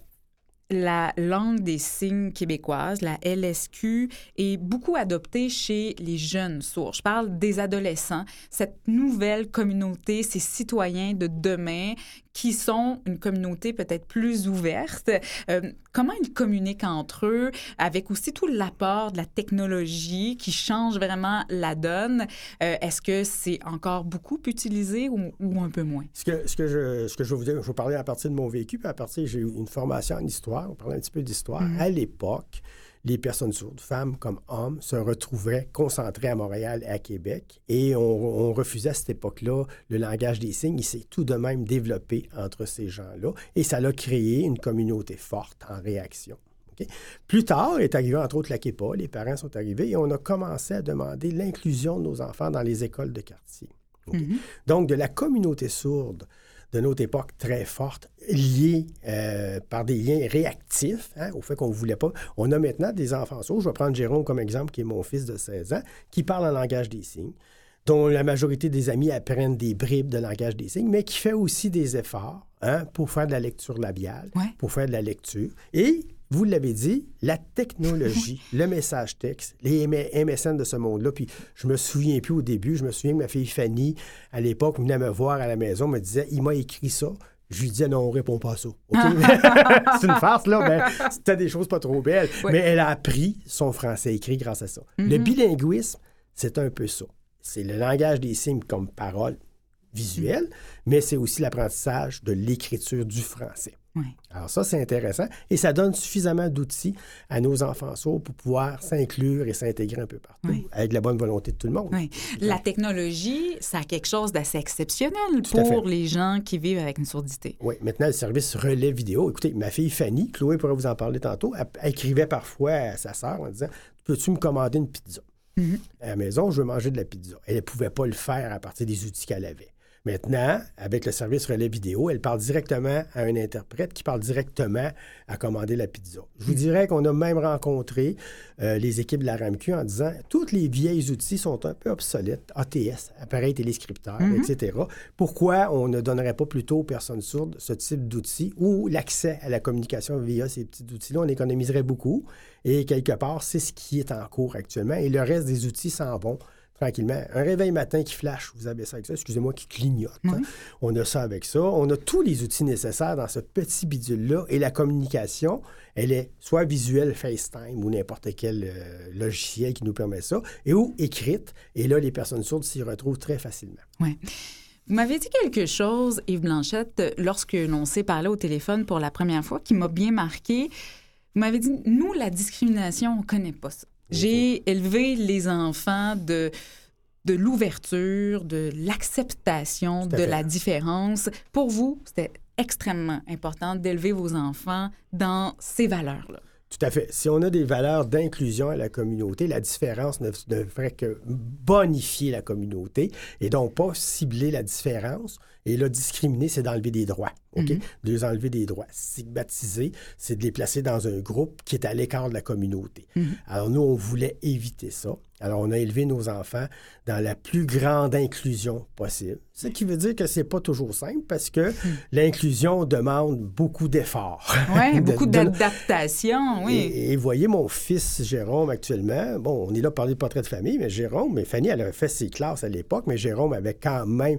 la langue des signes québécoise, la LSQ, est beaucoup adoptée chez les jeunes sourds? Je parle des adolescents, cette nouvelle communauté, ces citoyens de demain qui sont une communauté peut-être plus ouverte. Euh, comment ils communiquent entre eux avec aussi tout l'apport de la technologie qui change vraiment la donne? Euh, Est-ce que c'est encore beaucoup utilisé ou, ou un peu moins? Ce que, ce, que je, ce que je vais vous dire, je vais vous parler à partir de mon vécu, puis à partir, j'ai eu une formation en histoire, on parlait un petit peu d'histoire. Mhm. À l'époque, les personnes sourdes, femmes comme hommes, se retrouvaient concentrées à Montréal et à Québec, et on, on refusait à cette époque-là le langage des signes. Il s'est tout de même développé entre ces gens-là, et ça a créé une communauté forte en réaction. Plus tard, est arrivé entre autres la KEPA, les parents sont arrivés, et on a commencé à demander l'inclusion de nos enfants dans les écoles de quartier. Mhm. Donc, de la communauté sourde de notre époque très forte, liée euh, par des liens réactifs hein, au fait qu'on ne voulait pas. On a maintenant des enfants sourds. Je vais prendre Jérôme comme exemple, qui est mon fils de 16 ans, qui parle en langage des signes, dont la majorité des amis apprennent des bribes de langage des signes, mais qui fait aussi des efforts hein, pour faire de la lecture labiale, Ouais. pour faire de la lecture. Et vous l'avez dit, la technologie, le message texte, les MSN de ce monde-là. Puis je me souviens plus au début, je me souviens que ma fille Fanny, à l'époque, venait me voir à la maison, me disait Il m'a écrit ça. Je lui disais non, on répond pas à ça. OK? c'est une farce, là, mais c'était des choses pas trop belles. Mais elle a appris son français écrit grâce à ça. Le bilinguisme, c'est un peu ça. C'est le langage des signes comme parole visuelle, mais c'est aussi l'apprentissage de l'écriture du français. Alors ça, c'est intéressant et ça donne suffisamment d'outils à nos enfants sourds pour pouvoir s'inclure et s'intégrer un peu partout Oui. avec la bonne volonté de tout le monde. Oui. La technologie, ça a quelque chose d'assez exceptionnel Tout pour les gens qui vivent avec une surdité. Oui, maintenant, le service relais vidéo. Écoutez, ma fille Fanny, Chloé pourrait vous en parler tantôt, elle, elle écrivait parfois à sa sœur en disant Peux-tu me commander une pizza? Mhm. À la maison, je veux manger de la pizza. Elle ne pouvait pas le faire à partir des outils qu'elle avait. Maintenant, avec le service relais vidéo, elle parle directement à un interprète qui parle directement à commander la pizza. Je vous dirais qu'on a même rencontré euh, les équipes de la RAMQ en disant tous les vieilles outils sont un peu obsolètes, ATS, appareil téléscripteur, etc. Pourquoi on ne donnerait pas plutôt aux personnes sourdes ce type d'outils ou l'accès à la communication via ces petits outils-là? On économiserait beaucoup. Et quelque part, c'est ce qui est en cours actuellement. Et le reste des outils s'en vont tranquillement. Un réveil matin qui flash, vous avez ça avec ça, excusez-moi, qui clignote. hein. On a ça avec ça. On a tous les outils nécessaires dans ce petit bidule-là. Et la communication, elle est soit visuelle FaceTime ou n'importe quel euh, logiciel qui nous permet ça, et ou écrite. Et là, les personnes sourdes s'y retrouvent très facilement. Ouais. Vous m'avez dit quelque chose, Yves Blanchette, lorsque l'on s'est parlé au téléphone pour la première fois, qui m'a bien marqué. Vous m'avez dit, nous, la discrimination, on ne connaît pas ça. J'ai élevé les enfants de, de l'ouverture, de l'acceptation de la différence. Pour vous, c'était extrêmement important d'élever vos enfants dans ces valeurs-là. Tout à fait. Si on a des valeurs d'inclusion à la communauté, la différence ne, ne ferait que bonifier la communauté et donc pas cibler la différence. Et là, discriminer, c'est d'enlever des droits. OK? De les enlever des droits. Stigmatiser, c'est de les placer dans un groupe qui est à l'écart de la communauté. Alors, nous, on voulait éviter ça. Alors, on a élevé nos enfants dans la plus grande inclusion possible. Ce qui veut dire que c'est pas toujours simple parce que l'inclusion demande beaucoup d'efforts. Oui, De- beaucoup de- d'adaptation, oui. et, et voyez mon fils Jérôme actuellement. Bon, on est là pour parler de portrait de famille, mais Jérôme, mais Fanny, elle a fait ses classes à l'époque, mais Jérôme avait quand même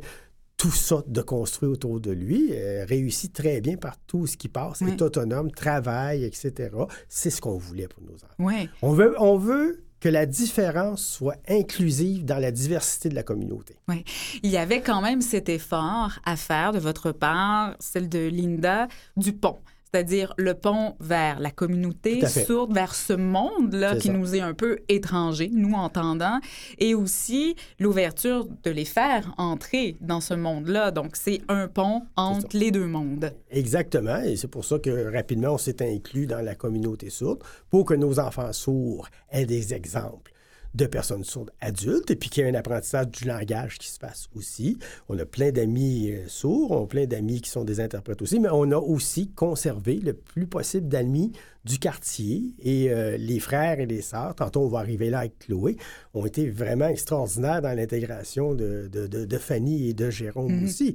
tout ça de construit autour de lui, euh, réussit très bien par tout ce qui passe, Oui. est autonome, travaille, etc. C'est ce qu'on voulait pour nos enfants. Oui. On veut, on veut que la différence soit inclusive dans la diversité de la communauté. Oui. Il y avait quand même cet effort à faire de votre part, celle de Linda, du pont. C'est-à-dire le pont vers la communauté sourde, vers ce monde-là qui ça. nous est un peu étranger, nous entendant, et aussi l'ouverture de les faire entrer dans ce monde-là. Donc, c'est un pont entre les deux mondes. Exactement, et c'est pour ça que rapidement, on s'est inclus dans la communauté sourde pour que nos enfants sourds aient des exemples de personnes sourdes adultes et puis qu'il y ait un apprentissage du langage qui se fasse aussi. On a plein d'amis euh, sourds, on a plein d'amis qui sont des interprètes aussi, mais on a aussi conservé le plus possible d'amis du quartier et euh, les frères et les sœurs, tantôt on va arriver là avec Chloé, ont été vraiment extraordinaires dans l'intégration de, de, de, Fanny et de Jérôme Mhm. aussi.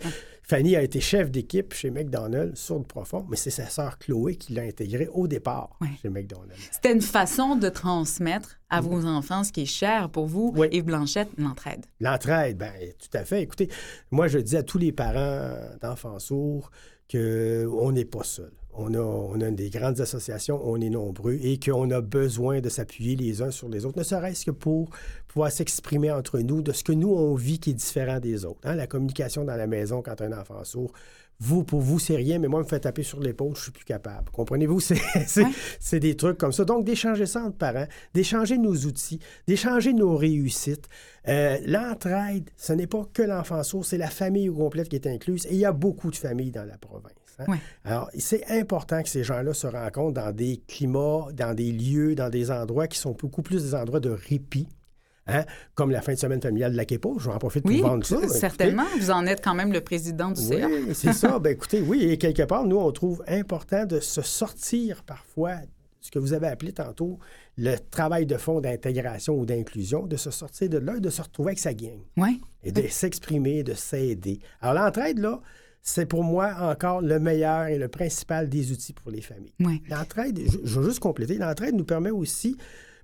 Fanny a été chef d'équipe chez McDonald's, sourde profond, mais c'est sa sœur Chloé qui l'a intégrée au départ chez McDonald's. C'était une façon de transmettre à vos enfants ce qui est cher pour vous, Oui. Yves Blanchette, l'entraide. L'entraide, bien, tout à fait. Écoutez, moi, je dis à tous les parents d'enfants sourds qu'on n'est pas seul. On a, on a des grandes associations, on est nombreux et qu'on a besoin de s'appuyer les uns sur les autres, ne serait-ce que pour pouvoir s'exprimer entre nous de ce que nous, on vit qui est différent des autres. hein. La communication dans la maison quand un enfant sourd, vous, pour vous, c'est rien, mais moi, me fait taper sur l'épaule, je suis plus capable. Comprenez-vous? C'est c'est- Ouais. c'est des trucs comme ça. Donc, d'échanger ça entre parents, d'échanger nos outils, d'échanger nos réussites. Euh, L'entraide, ce n'est pas que l'enfant sourd, c'est la famille au complète qui est incluse. Et il y a beaucoup de familles dans la province. Hein. Ouais. Alors, c'est important que ces gens-là se rencontrent dans des climats, dans des lieux, dans des endroits qui sont beaucoup plus des endroits de répit. hein, Comme la fin de semaine familiale de la Képo. Je vais en profiter Oui, pour vendre ça. Écoutez, certainement. Vous en êtes quand même le président du CA. oui, c'est ça. Ben, écoutez, oui, et quelque part, nous, on trouve important de se sortir parfois, ce que vous avez appelé tantôt, le travail de fond d'intégration ou d'inclusion, de se sortir de là et de se retrouver avec sa gang Oui. et de s'exprimer, de s'aider. Alors, l'entraide, là, c'est pour moi encore le meilleur et le principal des outils pour les familles. Oui. L'entraide, je, je veux juste compléter, l'entraide nous permet aussi,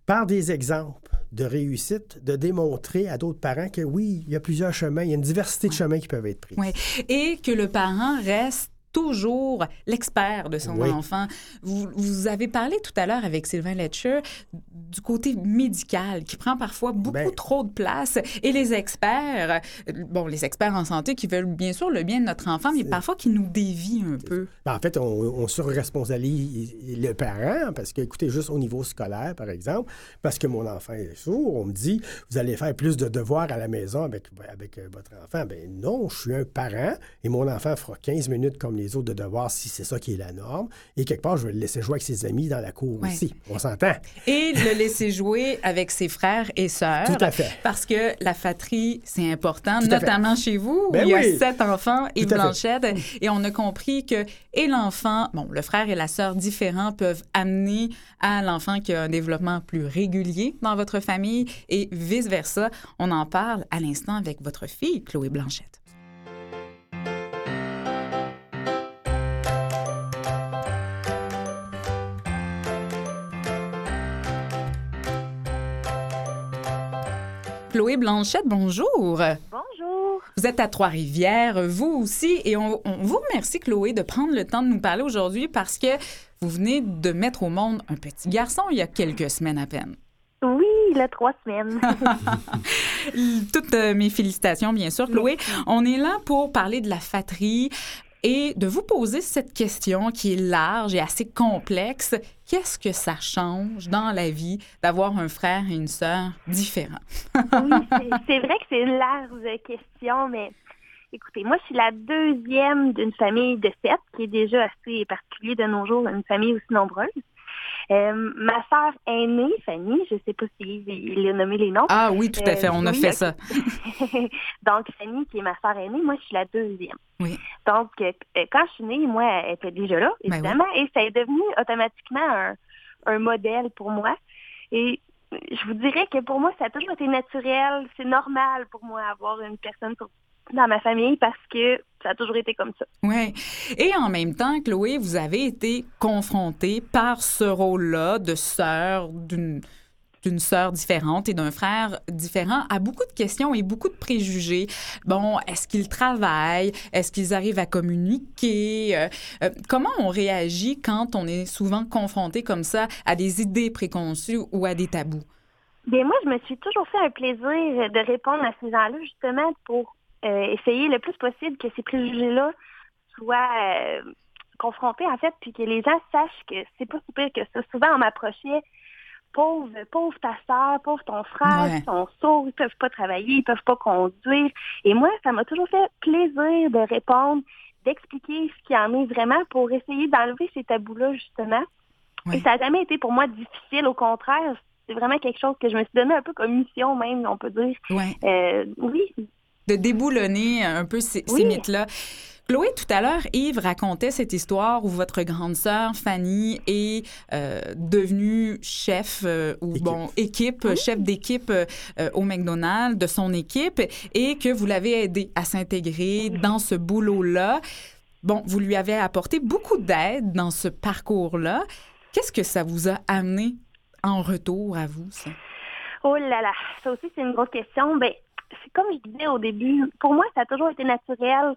par des exemples de réussite, de démontrer à d'autres parents que oui, il y a plusieurs chemins, il y a une diversité de chemins qui peuvent être pris. Oui. Et que le parent reste toujours l'expert de son Oui. enfant. Vous, vous avez parlé tout à l'heure avec Sylvain Letcher du côté médical qui prend parfois beaucoup Ben- trop de place et les experts, euh, bon, les experts en santé qui veulent bien sûr le bien de notre enfant, mais parfois qui nous dévient un peu. Ben, en fait, on, on surresponsabilise le parent parce que, écoutez, juste au niveau scolaire, par exemple, parce que mon enfant est sourd, on me dit, vous allez faire plus de devoirs à la maison avec, avec euh, votre enfant. Ben non, je suis un parent et mon enfant fera 15 minutes comme les autres de devoirs si c'est ça qui est la norme. Et quelque part, je vais le laisser jouer avec ses amis dans la cour Ouais. aussi. On s'entend? Et le laisser jouer avec ses frères et sœurs. Tout à fait. Parce que la fratrie, c'est important, Tout notamment chez vous, où Ben il y a sept enfants et Tout. Blanchette. Et on a compris que et l'enfant, bon, le frère et la sœur différents peuvent amener à l'enfant qui a un développement plus régulier dans votre famille et vice-versa. On en parle à l'instant avec votre fille, Chloé Blanchette. Chloé Blanchette, bonjour. Bonjour. Vous êtes à Trois-Rivières, vous aussi, et on, on vous remercie, Chloé, de prendre le temps de nous parler aujourd'hui parce que vous venez de mettre au monde un petit garçon il y a quelques semaines à peine. Oui, il a trois semaines. Toutes euh, mes félicitations, bien sûr, Chloé. On est là pour parler de la fatrie et de vous poser cette question qui est large et assez complexe. Qu'est-ce que ça change dans la vie d'avoir un frère et une sœur différents? Oui, c'est- vrai que c'est une large question, mais écoutez, moi, je suis la deuxième d'une famille de sept, qui est déjà assez particulier de nos jours, une famille aussi nombreuse. Euh, ma sœur aînée, Fanny, je ne sais pas si il a nommé les noms. Ah oui, tout à fait, on a oui, fait ça. Donc, Fanny, qui est ma sœur aînée, moi, je suis la deuxième. Oui. Donc, euh, quand je suis née, moi, elle était déjà là, Ben oui. évidemment, et ça est devenu automatiquement un, un modèle pour moi. Et je vous dirais que pour moi, ça a toujours été naturel. C'est normal pour moi avoir une personne sur- dans ma famille parce que ça a toujours été comme ça. Oui. Et en même temps, Chloé, vous avez été confrontée par ce rôle-là de sœur d'une d'une sœur différente et d'un frère différent à beaucoup de questions et beaucoup de préjugés. Bon, est-ce qu'ils travaillent? Est-ce qu'ils arrivent à communiquer? Euh, euh, comment on réagit quand on est souvent confronté comme ça à des idées préconçues ou à des tabous? Bien, moi, je me suis toujours fait un plaisir de répondre à ces gens-là, justement, pour essayer le plus possible que ces préjugés-là soient euh, confrontés, en fait, puis que les gens sachent que c'est pas si pire que ça. Souvent, on m'approchait, pauvre, pauvre ta soeur, pauvre ton frère, Ouais. ils sont sourds, ils peuvent pas travailler, ils peuvent pas conduire. Et moi, ça m'a toujours fait plaisir de répondre, d'expliquer ce qu'il en est vraiment pour essayer d'enlever ces tabous-là, justement. Ouais. Et ça n'a jamais été pour moi difficile, au contraire, c'est vraiment quelque chose que je me suis donné un peu comme mission même, on peut dire. Ouais. Euh, oui. De déboulonner un peu ces, mythes-là. Chloé, tout à l'heure, Yves racontait cette histoire où votre grande sœur, Fanny, est euh, devenue chef euh, ou Équipe. bon équipe, chef d'équipe euh, euh, au McDonald's de son équipe et que vous l'avez aidé à s'intégrer dans ce boulot-là. Bon, vous lui avez apporté beaucoup d'aide dans ce parcours-là. Qu'est-ce que ça vous a amené en retour à vous, ça? Oh là là, ça aussi c'est une grosse question. Ben, c'est comme je disais au début, pour moi ça a toujours été naturel.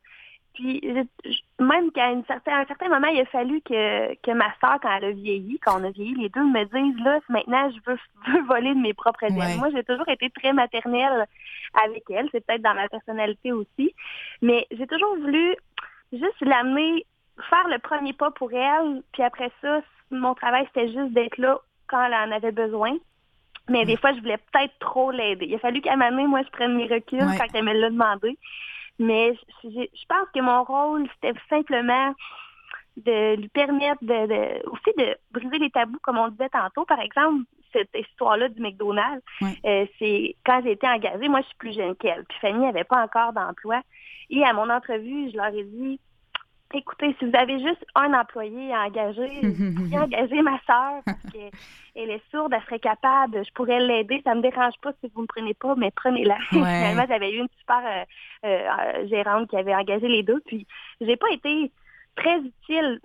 Puis je- même qu'à une certain- à un certain moment, il a fallu que, que ma soeur, quand elle a vieilli, quand on a vieilli, les deux me disent là, maintenant je veux, voler de mes propres ailes. Ouais. Moi, j'ai toujours été très maternelle avec elle. C'est peut-être dans ma personnalité aussi. Mais j'ai toujours voulu juste l'amener, faire le premier pas pour elle. Puis après ça, mon travail, c'était juste d'être là quand elle en avait besoin. Mais des fois, je voulais peut-être trop l'aider. Il a fallu qu'à donné, moi, je prenne mes reculs Ouais. quand elle me l'a demandé. Mais je, je- je pense que mon rôle, c'était simplement de lui permettre de, de- aussi de briser les tabous, comme on disait tantôt. Par exemple, cette histoire-là du McDonald's, Ouais. euh, c'est quand j'ai été engagée, moi, je suis plus jeune qu'elle. Puis Fanny n'avait pas encore d'emploi. Et à mon entrevue, je leur ai dit, écoutez, si vous avez juste un employé à engager, vous pourriez engager ma sœur parce qu'elle est sourde, elle serait capable, je pourrais l'aider, ça me dérange pas si vous ne me prenez pas, mais prenez-la. Ouais. Finalement, j'avais eu une super euh, euh, gérante qui avait engagé les deux, puis j'ai pas été très utile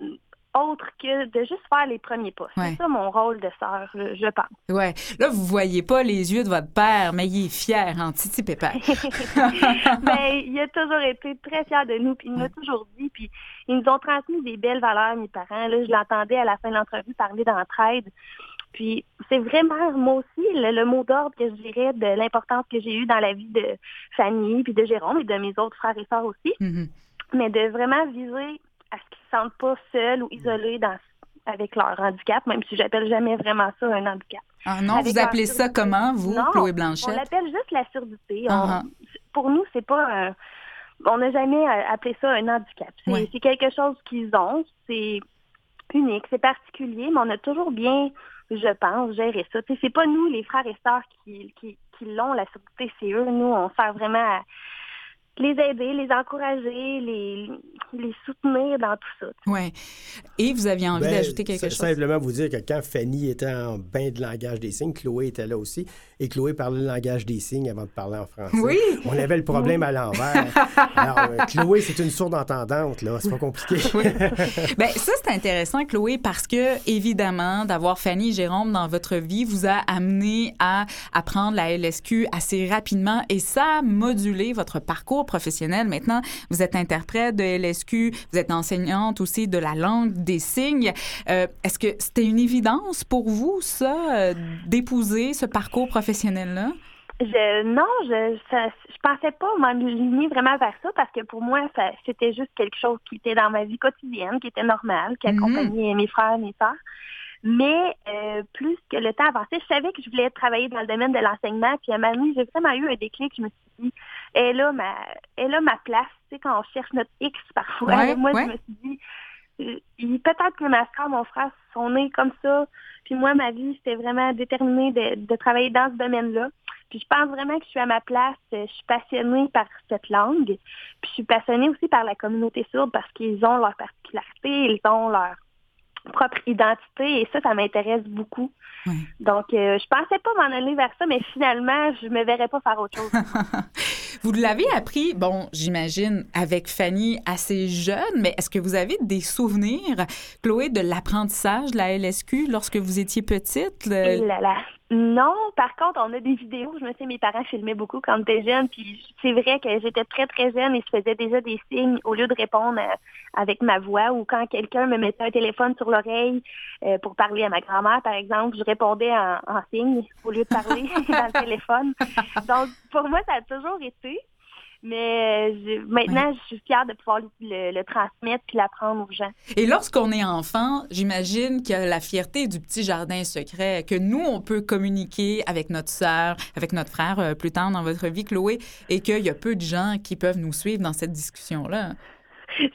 autre que de juste faire les premiers pas. Ouais. C'est ça mon rôle de sœur, je, pense. Ouais. Là, vous voyez pas les yeux de votre père, mais il est fier en Titi Pépère. Mais il a toujours été très fier de nous, puis il nous l'a toujours dit, puis ils nous ont transmis des belles valeurs, mes parents. Là, je l'entendais à la fin de l'entrevue parler d'entraide. Puis c'est vraiment, moi aussi, le, le mot d'ordre que je dirais de l'importance que j'ai eue dans la vie de Fanny, puis de Jérôme et de mes autres frères et sœurs aussi, Mhm. mais de vraiment viser à ce qu'ils sentent pas seuls ou isolés dans, avec leur handicap, même si j'appelle jamais vraiment ça un handicap. Ah non, Avec vous appelez ça comment, vous, Non, Chloé On Blanchette? l'appelle juste la surdité. On- Ah, Pour nous, c'est pas un- On n'a jamais euh, appelé ça un handicap. C'est Ouais. quelque chose qu'ils ont. C'est unique, c'est particulier, mais on a toujours bien, je pense, géré ça. C'est pas nous, les frères et sœurs, qui, qui, qui l'ont, la surdité, c'est eux. Nous, on sert vraiment à les aider, les encourager, les, les soutenir dans tout ça. Oui. Et vous aviez envie Ben, d'ajouter quelque chose? Simplement vous dire que quand Fanny était en bain de langage des signes, Chloé était là aussi. Et Chloé parlait le langage des signes avant de parler en français. Oui. On avait le problème à l'envers. Alors, euh, Chloé, c'est une sourde entendante, là. C'est pas compliqué. Ben ça c'est intéressant Chloé parce que évidemment d'avoir Fanny et Jérôme dans votre vie vous a amené à apprendre la LSQ assez rapidement et ça a modulé votre parcours professionnel. Maintenant, vous êtes interprète de LSQ, vous êtes enseignante aussi de la langue des signes. Euh, Est-ce que c'était une évidence pour vous ça euh, d'épouser ce parcours professionnel là Je, non, je ça, je pensais pas m'aligner vraiment vers ça parce que pour moi, c'était juste quelque chose qui était dans ma vie quotidienne, qui était normal, qui Mhm. accompagnait mes frères, mes sœurs. Mais euh, plus que le temps avançait, je savais que je voulais travailler dans le domaine de l'enseignement. Puis à donné, j'ai vraiment eu un déclic. Je me suis dit, elle là ma, elle là ma place. Tu sais, quand on cherche notre X parfois, Ouais, moi, ouais. je me suis dit, euh, peut-être que ma soeur, mon frère sont nés comme ça. Puis moi, ma vie, c'était vraiment déterminée de, de travailler dans ce domaine-là. Puis je pense vraiment que je suis à ma place. Euh, Je suis passionnée par cette langue. Puis je suis passionnée aussi par la communauté sourde parce qu'ils ont leur particularité, ils ont leur propre identité et ça, ça m'intéresse beaucoup. Donc, euh, je pensais pas m'en aller vers ça, mais finalement, je me verrais pas faire autre chose. Vous l'avez appris, bon, j'imagine, avec Fanny assez jeune, mais est-ce que vous avez des souvenirs, Chloé, de l'apprentissage de la LSQ lorsque vous étiez petite? Là là. Non, par contre, on a des vidéos. Je me sais, mes parents filmaient beaucoup quand j'étais jeune. Puis c'est vrai que j'étais très, très jeune et je faisais déjà des signes au lieu de répondre euh, avec ma voix ou quand quelqu'un me mettait un téléphone sur l'oreille euh, pour parler à ma grand-mère, par exemple, je répondais en, en signe au lieu de parler dans le téléphone. Donc, pour moi, ça a toujours été. Mais je- maintenant, je suis fière de pouvoir le, le- le transmettre puis l'apprendre aux gens. Et lorsqu'on est enfant, j'imagine qu'il y a la fierté du petit jardin secret, que nous, on peut communiquer avec notre sœur, avec notre frère euh, plus tard dans votre vie, Chloé, et qu'il y a peu de gens qui peuvent nous suivre dans cette discussion-là.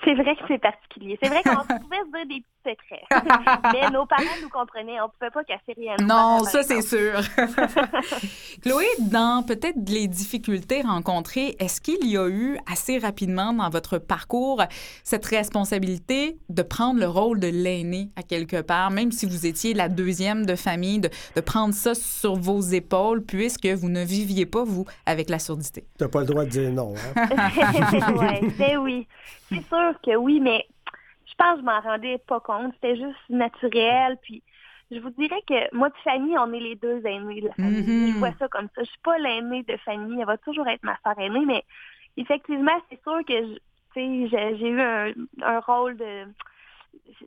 C'est vrai que c'est particulier. C'est vrai qu'on pouvait se dire des secret. Mais nos parents nous comprenaient. On ne pouvait pas casser rien. Non, parents, ça c'est sûr. Chloé, dans peut-être les difficultés rencontrées, est-ce qu'il y a eu assez rapidement dans votre parcours cette responsabilité de prendre le rôle de l'aîné à quelque part, même si vous étiez la deuxième de famille, de, de prendre ça sur vos épaules puisque vous ne viviez pas, vous, avec la surdité? Tu n'as pas le droit de dire non. Hein? ouais, ben oui. C'est sûr que oui, mais pense que je m'en rendais pas compte. C'était juste naturel. Puis je vous dirais que moi et Fanny, on est les deux aînés de la famille. Mhm. Je vois ça comme ça. Je suis pas l'aînée de Fanny. Elle va toujours être ma sœur aînée, mais effectivement, c'est sûr que je- tu sais, j'ai j'ai eu un, un rôle de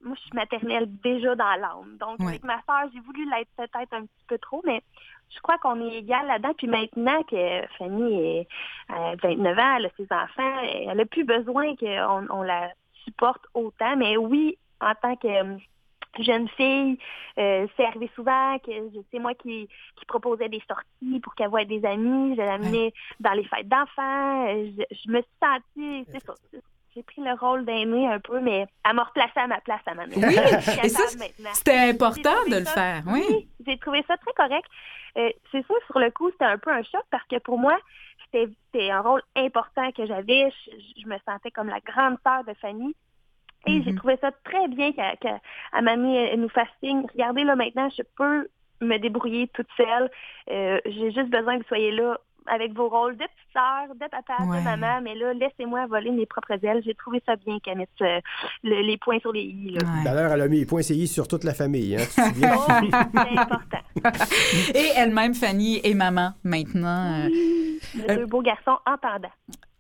moi, je suis maternelle déjà dans l'âme. Donc, Ouais. avec ma soeur, j'ai voulu l'être peut-être un petit peu trop, mais je crois qu'on est égal là-dedans. Puis maintenant que Fanny est à 29 ans, elle a ses enfants, elle n'a plus besoin qu'on on la supporte autant. Mais oui, en tant que euh, jeune fille, euh, c'est arrivé souvent que c'est moi qui, qui proposais des sorties pour qu'elle voie des amis. Je l'amenais dans les fêtes d'enfants. Euh, Je, je me suis sentie, c'est ça. J'ai pris le rôle d'aînée un peu, mais elle m'a replacée à ma place à ma mère. Oui, et ça. C'était important de le ça- faire, oui. j'ai trouvé ça très correct. Euh, c'est sûr, sur le coup, c'était un peu un choc parce que pour moi, c'était un rôle important que j'avais. Je, je me sentais comme la grande sœur de Fanny. Et j'ai Mhm. trouvé ça très bien qu'à à Mamie elle nous fasse signe. Regardez, là, maintenant, je peux me débrouiller toute seule. Euh, j'ai juste besoin que vous soyez là avec vos rôles de petite sœur, de papa, Ouais. de maman. Mais là, laissez-moi voler mes propres ailes. J'ai trouvé ça bien qu'elle mette euh, le- les points sur les i. Ouais. D'ailleurs, elle a mis les points CI sur toute la famille. Hein, tu te souviens? Oh c'est important. Et elle-même, Fanny, est maman maintenant. euh, Oui, de deux beaux garçons entendants.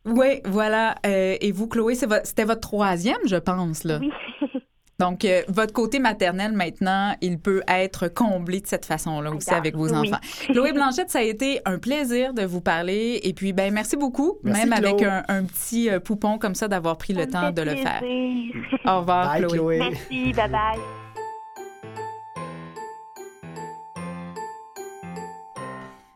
Oui, voilà. Euh, et vous, Chloé, c'était votre troisième, je pense. Là. Oui. Donc, euh, votre côté maternel, maintenant, il peut être comblé de cette façon-là aussi avec vos oui. enfants. Chloé Blanchette, ça a été un plaisir de vous parler. Et puis, ben merci beaucoup, Merci, même avec un, un petit euh, poupon comme ça, d'avoir pris le temps de le faire. Au revoir, Bye, Chloé. Chloé. Merci, bye bye.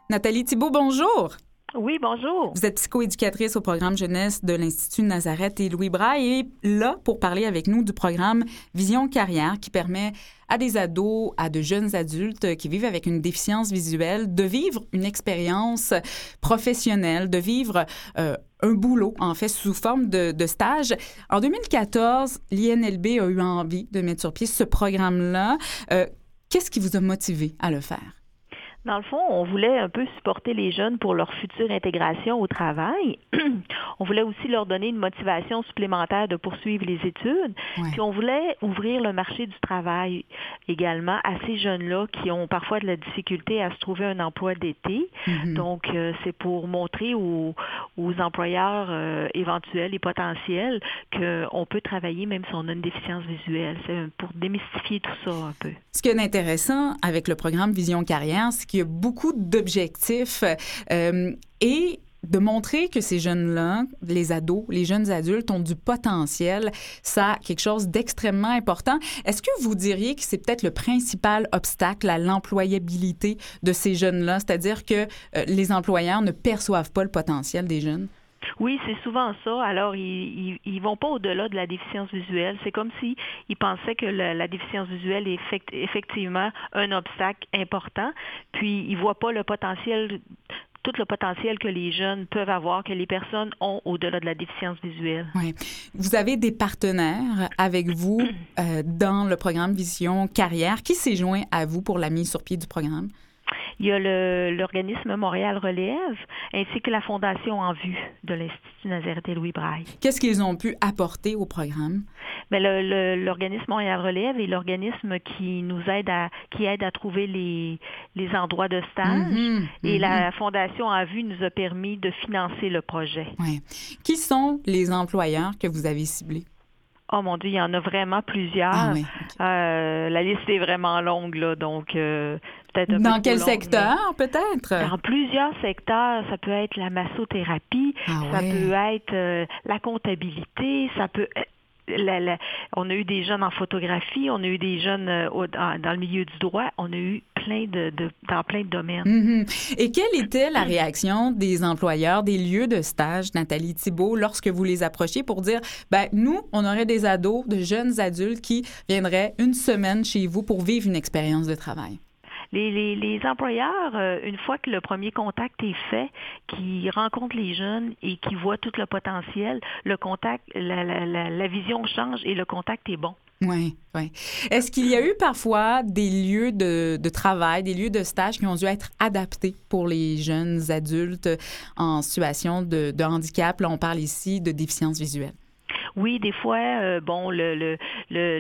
Nathalie Thibault, bonjour. Oui, bonjour. Vous êtes psychoéducatrice au programme jeunesse de l'Institut Nazareth et Louis Braille et là pour parler avec nous du programme Vision Carrière qui permet à des ados, à de jeunes adultes qui vivent avec une déficience visuelle de vivre une expérience professionnelle, de vivre euh, un boulot, en fait, sous forme de, stage. En 2014, l'INLB a eu envie de mettre sur pied ce programme-là. Euh, Qu'est-ce qui vous a motivé à le faire? Dans le fond, on voulait un peu supporter les jeunes pour leur future intégration au travail. on voulait aussi leur donner une motivation supplémentaire de poursuivre les études. Ouais. Puis on voulait ouvrir le marché du travail également à ces jeunes-là qui ont parfois de la difficulté à se trouver un emploi d'été. Mhm. Donc, euh, c'est pour montrer aux, aux employeurs euh, éventuels et potentiels qu'on peut travailler même si on a une déficience visuelle. C'est pour démystifier tout ça un peu. Ce qui est intéressant avec le programme Vision Carrière, c'est qu'il y a beaucoup d'objectifs euh, et de montrer que ces jeunes-là, les ados, les jeunes adultes ont du potentiel, ça quelque chose d'extrêmement important. Est-ce que vous diriez que c'est peut-être le principal obstacle à l'employabilité de ces jeunes-là, c'est-à-dire que euh, les employeurs ne perçoivent pas le potentiel des jeunes? Oui, c'est souvent ça. Alors, ils, ils, ils vont pas au-delà de la déficience visuelle. C'est comme si ils pensaient que la, la déficience visuelle est effect- effectivement un obstacle important, puis ils voient pas le potentiel tout le potentiel que les jeunes peuvent avoir, que les personnes ont au-delà de la déficience visuelle. Oui. Vous avez des partenaires avec vous euh, dans le programme Vision Carrière. Qui s'est joint à vous pour la mise sur pied du programme? Il y a l'organisme Montréal Relève ainsi que la Fondation En Vue de l'Institut Nazareth et Louis Braille. Qu'est-ce qu'ils ont pu apporter au programme? Le- l'organisme Montréal Relève est l'organisme qui nous aide à qui aide à trouver les, les endroits de stage. Mhm, Et mhm. la Fondation En Vue nous a permis de financer le projet. Ouais. Qui sont les employeurs que vous avez ciblés? Oh mon Dieu, il y en a vraiment plusieurs. Ah oui. Euh, la liste est vraiment longue, là, donc euh, peut-être peu Dans quel longue, secteur, peut-être? Dans plusieurs secteurs, ça peut être la massothérapie, Ah ça ouais. peut être euh, la comptabilité, ça peut la, la, on a eu des jeunes en photographie, on a eu des jeunes euh, dans, le milieu du droit, on a eu plein de, dans plein de domaines. Mm -hmm. Et quelle était la réaction des employeurs des lieux de stage, Nathalie Thibault, lorsque vous les approchiez pour dire, ben nous, on aurait des ados, de jeunes adultes qui viendraient une semaine chez vous pour vivre une expérience de travail? Les, les, employeurs, euh, une fois que le premier contact est fait, qui rencontrent les jeunes et qui voient tout le potentiel, le contact, la, la, la, la vision change et le contact est bon. Oui, oui. Est-ce qu'il y a eu parfois des lieux de, de, travail, des lieux de stage qui ont dû être adaptés pour les jeunes adultes en situation de, de handicap? Là, on parle ici de déficience visuelle. Oui, des fois, euh, bon, le, le, le,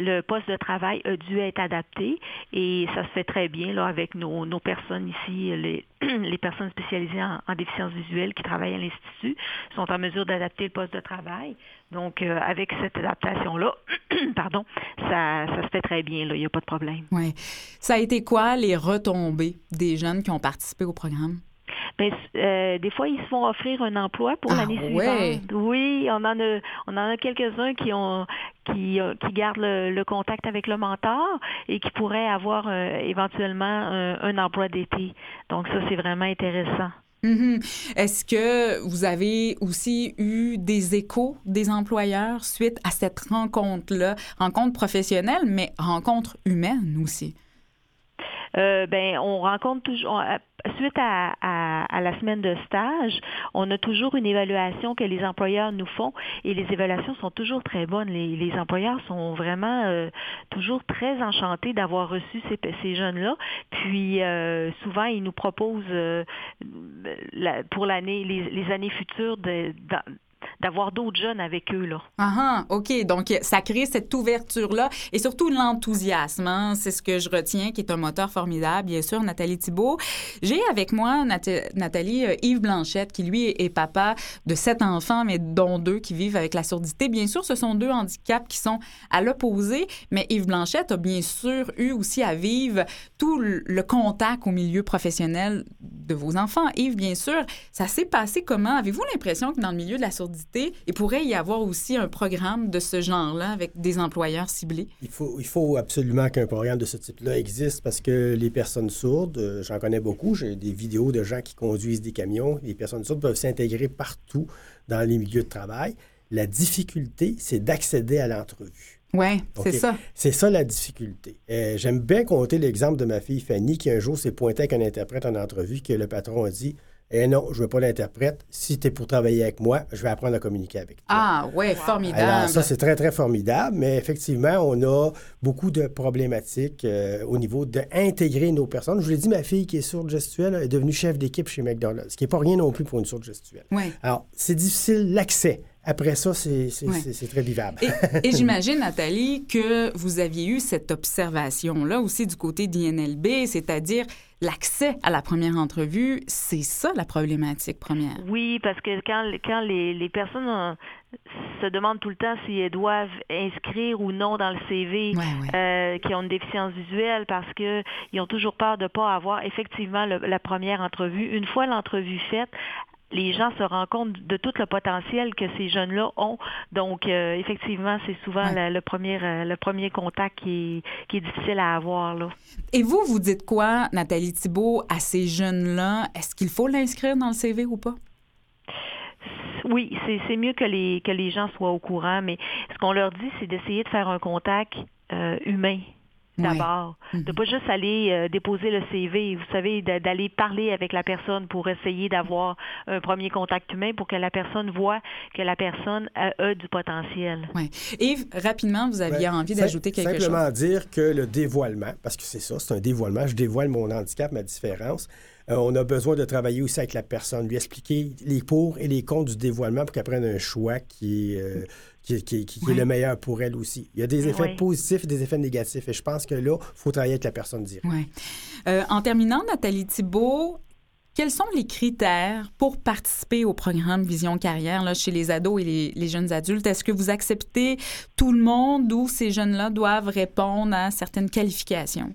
le, poste de travail a dû être adapté et ça se fait très bien là avec nos, nos personnes ici, les, les personnes spécialisées en, en, déficience visuelle qui travaillent à l'Institut sont en mesure d'adapter le poste de travail. Donc, euh, avec cette adaptation-là, pardon, ça, ça se fait très bien, il n'y a pas de problème. Oui. Ça a été quoi les retombées des jeunes qui ont participé au programme? Ben, euh, des fois, ils se font offrir un emploi pour ah, l'année ouais. suivante. Oui, on en a, on en a quelques-uns qui ont, qui, qui gardent le, le, contact avec le mentor et qui pourraient avoir euh, éventuellement un, un emploi d'été. Donc ça, c'est vraiment intéressant. Mm -hmm. Est-ce que vous avez aussi eu des échos des employeurs suite à cette rencontre-là, rencontre professionnelle, mais rencontre humaine aussi? Euh, ben, on rencontre toujours, on, suite à, à, à, la semaine de stage, on a toujours une évaluation que les employeurs nous font et les évaluations sont toujours très bonnes. Les, les employeurs sont vraiment euh, toujours très enchantés d'avoir reçu ces, ces jeunes-là. Puis euh, souvent, ils nous proposent euh, la, pour l'année, les, les, années futures de d'avoir d'autres jeunes avec eux. Là. Ah, OK. Donc, ça crée cette ouverture-là et surtout l'enthousiasme. Hein? C'est ce que je retiens, qui est un moteur formidable, bien sûr, Nathalie Thibault. J'ai avec moi Nath Nathalie euh, Yves Blanchette, qui, lui, est papa de sept enfants, mais dont deux qui vivent avec la surdité. Bien sûr, ce sont deux handicaps qui sont à l'opposé, mais Yves Blanchette a bien sûr eu aussi à vivre tout le contact au milieu professionnel de vos enfants. Yves, bien sûr, ça s'est passé comment? Avez-vous l'impression que dans le milieu de la surdité, il pourrait y avoir aussi un programme de ce genre-là avec des employeurs ciblés? Il faut, il faut absolument qu'un programme de ce type-là existe parce que les personnes sourdes, j'en connais beaucoup, j'ai des vidéos de gens qui conduisent des camions, les personnes sourdes peuvent s'intégrer partout dans les milieux de travail. La difficulté, c'est d'accéder à l'entrevue. Oui, c'est ça. C'est ça la difficulté. Euh, J'aime bien compter l'exemple de ma fille Fanny qui un jour s'est pointée avec un interprète en entrevue que le patron a dit eh non, je veux pas l'interprète. Si tu es pour travailler avec moi, je vais apprendre à communiquer avec toi. Ah, oui, formidable. Alors, ça, c'est très, très formidable. Mais effectivement, on a beaucoup de problématiques euh, au niveau d'intégrer nos personnes. Je vous l'ai dit, ma fille qui est sourde gestuelle est devenue chef d'équipe chez McDonald's, ce qui n'est pas rien non plus pour une sourde gestuelle. Oui. Alors, c'est difficile l'accès. Après ça, c'est ouais. très vivable. Et, et j'imagine, Nathalie, que vous aviez eu cette observation-là aussi du côté d'INLB, c'est-à-dire l'accès à la première entrevue, c'est ça la problématique première? Oui, parce que quand, quand les, les personnes ont, se demandent tout le temps si elles doivent inscrire ou non dans le CV ouais, ouais. Euh, qui ont une déficience visuelle parce que ils ont toujours peur de ne pas avoir effectivement le, la première entrevue. Une fois l'entrevue faite, les gens se rendent compte de tout le potentiel que ces jeunes-là ont. Donc, euh, effectivement, c'est souvent ouais. le, le, premier, euh, le premier contact qui est, qui est difficile à avoir. Là. Et vous, vous dites quoi, Nathalie Thibault, à ces jeunes-là? Est-ce qu'il faut l'inscrire dans le CV ou pas? Oui, c'est mieux que les, que les gens soient au courant, mais ce qu'on leur dit, c'est d'essayer de faire un contact euh, humain d'abord. Oui. De pas juste aller euh, déposer le CV, vous savez, d'aller parler avec la personne pour essayer d'avoir un premier contact humain pour que la personne voit que la personne a, a du potentiel. Oui. Yves, rapidement, vous aviez envie d'ajouter quelque simplement chose? Simplement dire que le dévoilement, parce que c'est ça, c'est un dévoilement, je dévoile mon handicap, ma différence. Euh, on a besoin de travailler aussi avec la personne, lui expliquer les pour et les contre du dévoilement pour qu'elle prenne un choix qui est, euh, qui, qui, qui, qui ouais. est le meilleur pour elle aussi. Il y a des effets positifs et des effets négatifs. Et je pense que là, il faut travailler avec la personne directe. Ouais. Euh, en terminant, Nathalie Thibault, quels sont les critères pour participer au programme Vision Carrière là, chez les ados et les, les jeunes adultes? Est-ce que vous acceptez tout le monde ou ces jeunes-là doivent répondre à certaines qualifications?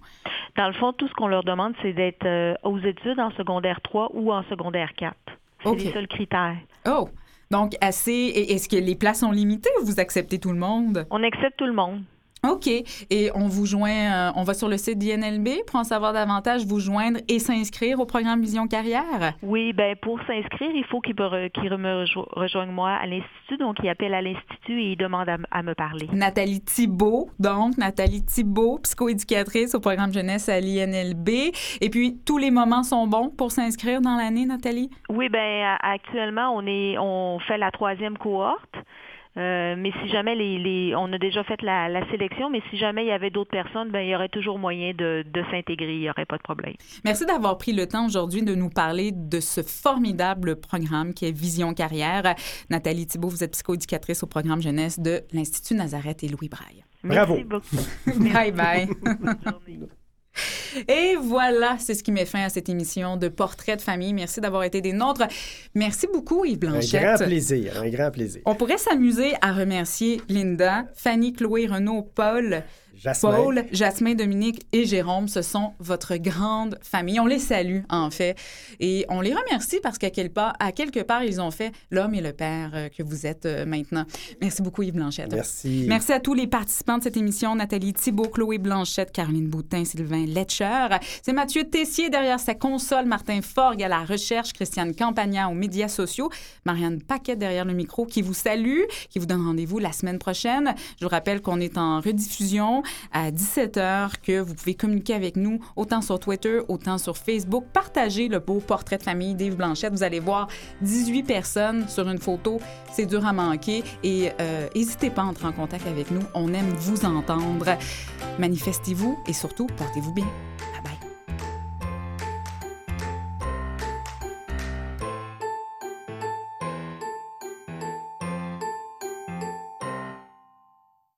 Dans le fond, tout ce qu'on leur demande, c'est d'être euh, aux études en secondaire 3 ou en secondaire 4. C'est okay. les seuls critères. Oh! Donc, assez. Est-ce que les places sont limitées ou vous acceptez tout le monde? On accepte tout le monde. OK. Et on vous joint, euh, on va sur le site d'INLB pour en savoir davantage, vous joindre et s'inscrire au programme Vision Carrière? Oui, ben pour s'inscrire, il faut qu'il me, rejoigne moi à l'Institut. Donc, il appelle à l'Institut et il demande à, me parler. Nathalie Thibault, donc Nathalie Thibault, psychoéducatrice au programme jeunesse à l'INLB. Et puis, tous les moments sont bons pour s'inscrire dans l'année, Nathalie? Oui, ben actuellement, on est on fait la troisième cohorte. Euh, mais si jamais les, les on a déjà fait la, la sélection, mais si jamais il y avait d'autres personnes, ben il y aurait toujours moyen de, de s'intégrer, il n'y aurait pas de problème. Merci d'avoir pris le temps aujourd'hui de nous parler de ce formidable programme qui est Vision Carrière. Nathalie Thibault, vous êtes psychoéducatrice au programme jeunesse de l'Institut Nazareth et Louis Braille. Bravo. Merci beaucoup. bye bye. Et voilà, c'est ce qui met fin à cette émission de Portrait de famille. Merci d'avoir été des nôtres. Merci beaucoup, Yves Un Blanchette. grand plaisir, un grand plaisir. On pourrait s'amuser à remercier Linda, Fanny, Chloé, Renaud, Paul, Jasmin. Paul, Jasmin, Dominique et Jérôme. Ce sont votre grande famille. On les salue, en fait. Et on les remercie parce qu'à quel part, à quelque part, ils ont fait l'homme et le père euh, que vous êtes euh, maintenant. Merci beaucoup, Yves Blanchette. Merci. Merci à tous les participants de cette émission, Nathalie Thibault, Chloé Blanchette, Caroline Boutin, Sylvain Letcher. C'est Mathieu Tessier derrière sa console, Martin Forgue à la recherche, Christiane Campagna aux médias sociaux, Marianne Paquet derrière le micro qui vous salue, qui vous donne rendez-vous la semaine prochaine. Je vous rappelle qu'on est en rediffusion à 17h, que vous pouvez communiquer avec nous autant sur Twitter, autant sur Facebook. Partagez le beau portrait de famille d'Yves Blanchette. Vous allez voir 18 personnes sur une photo. C'est dur à manquer. Et euh, n'hésitez pas à entrer en contact avec nous. On aime vous entendre. Manifestez-vous et surtout, portez-vous bien. Bye bye.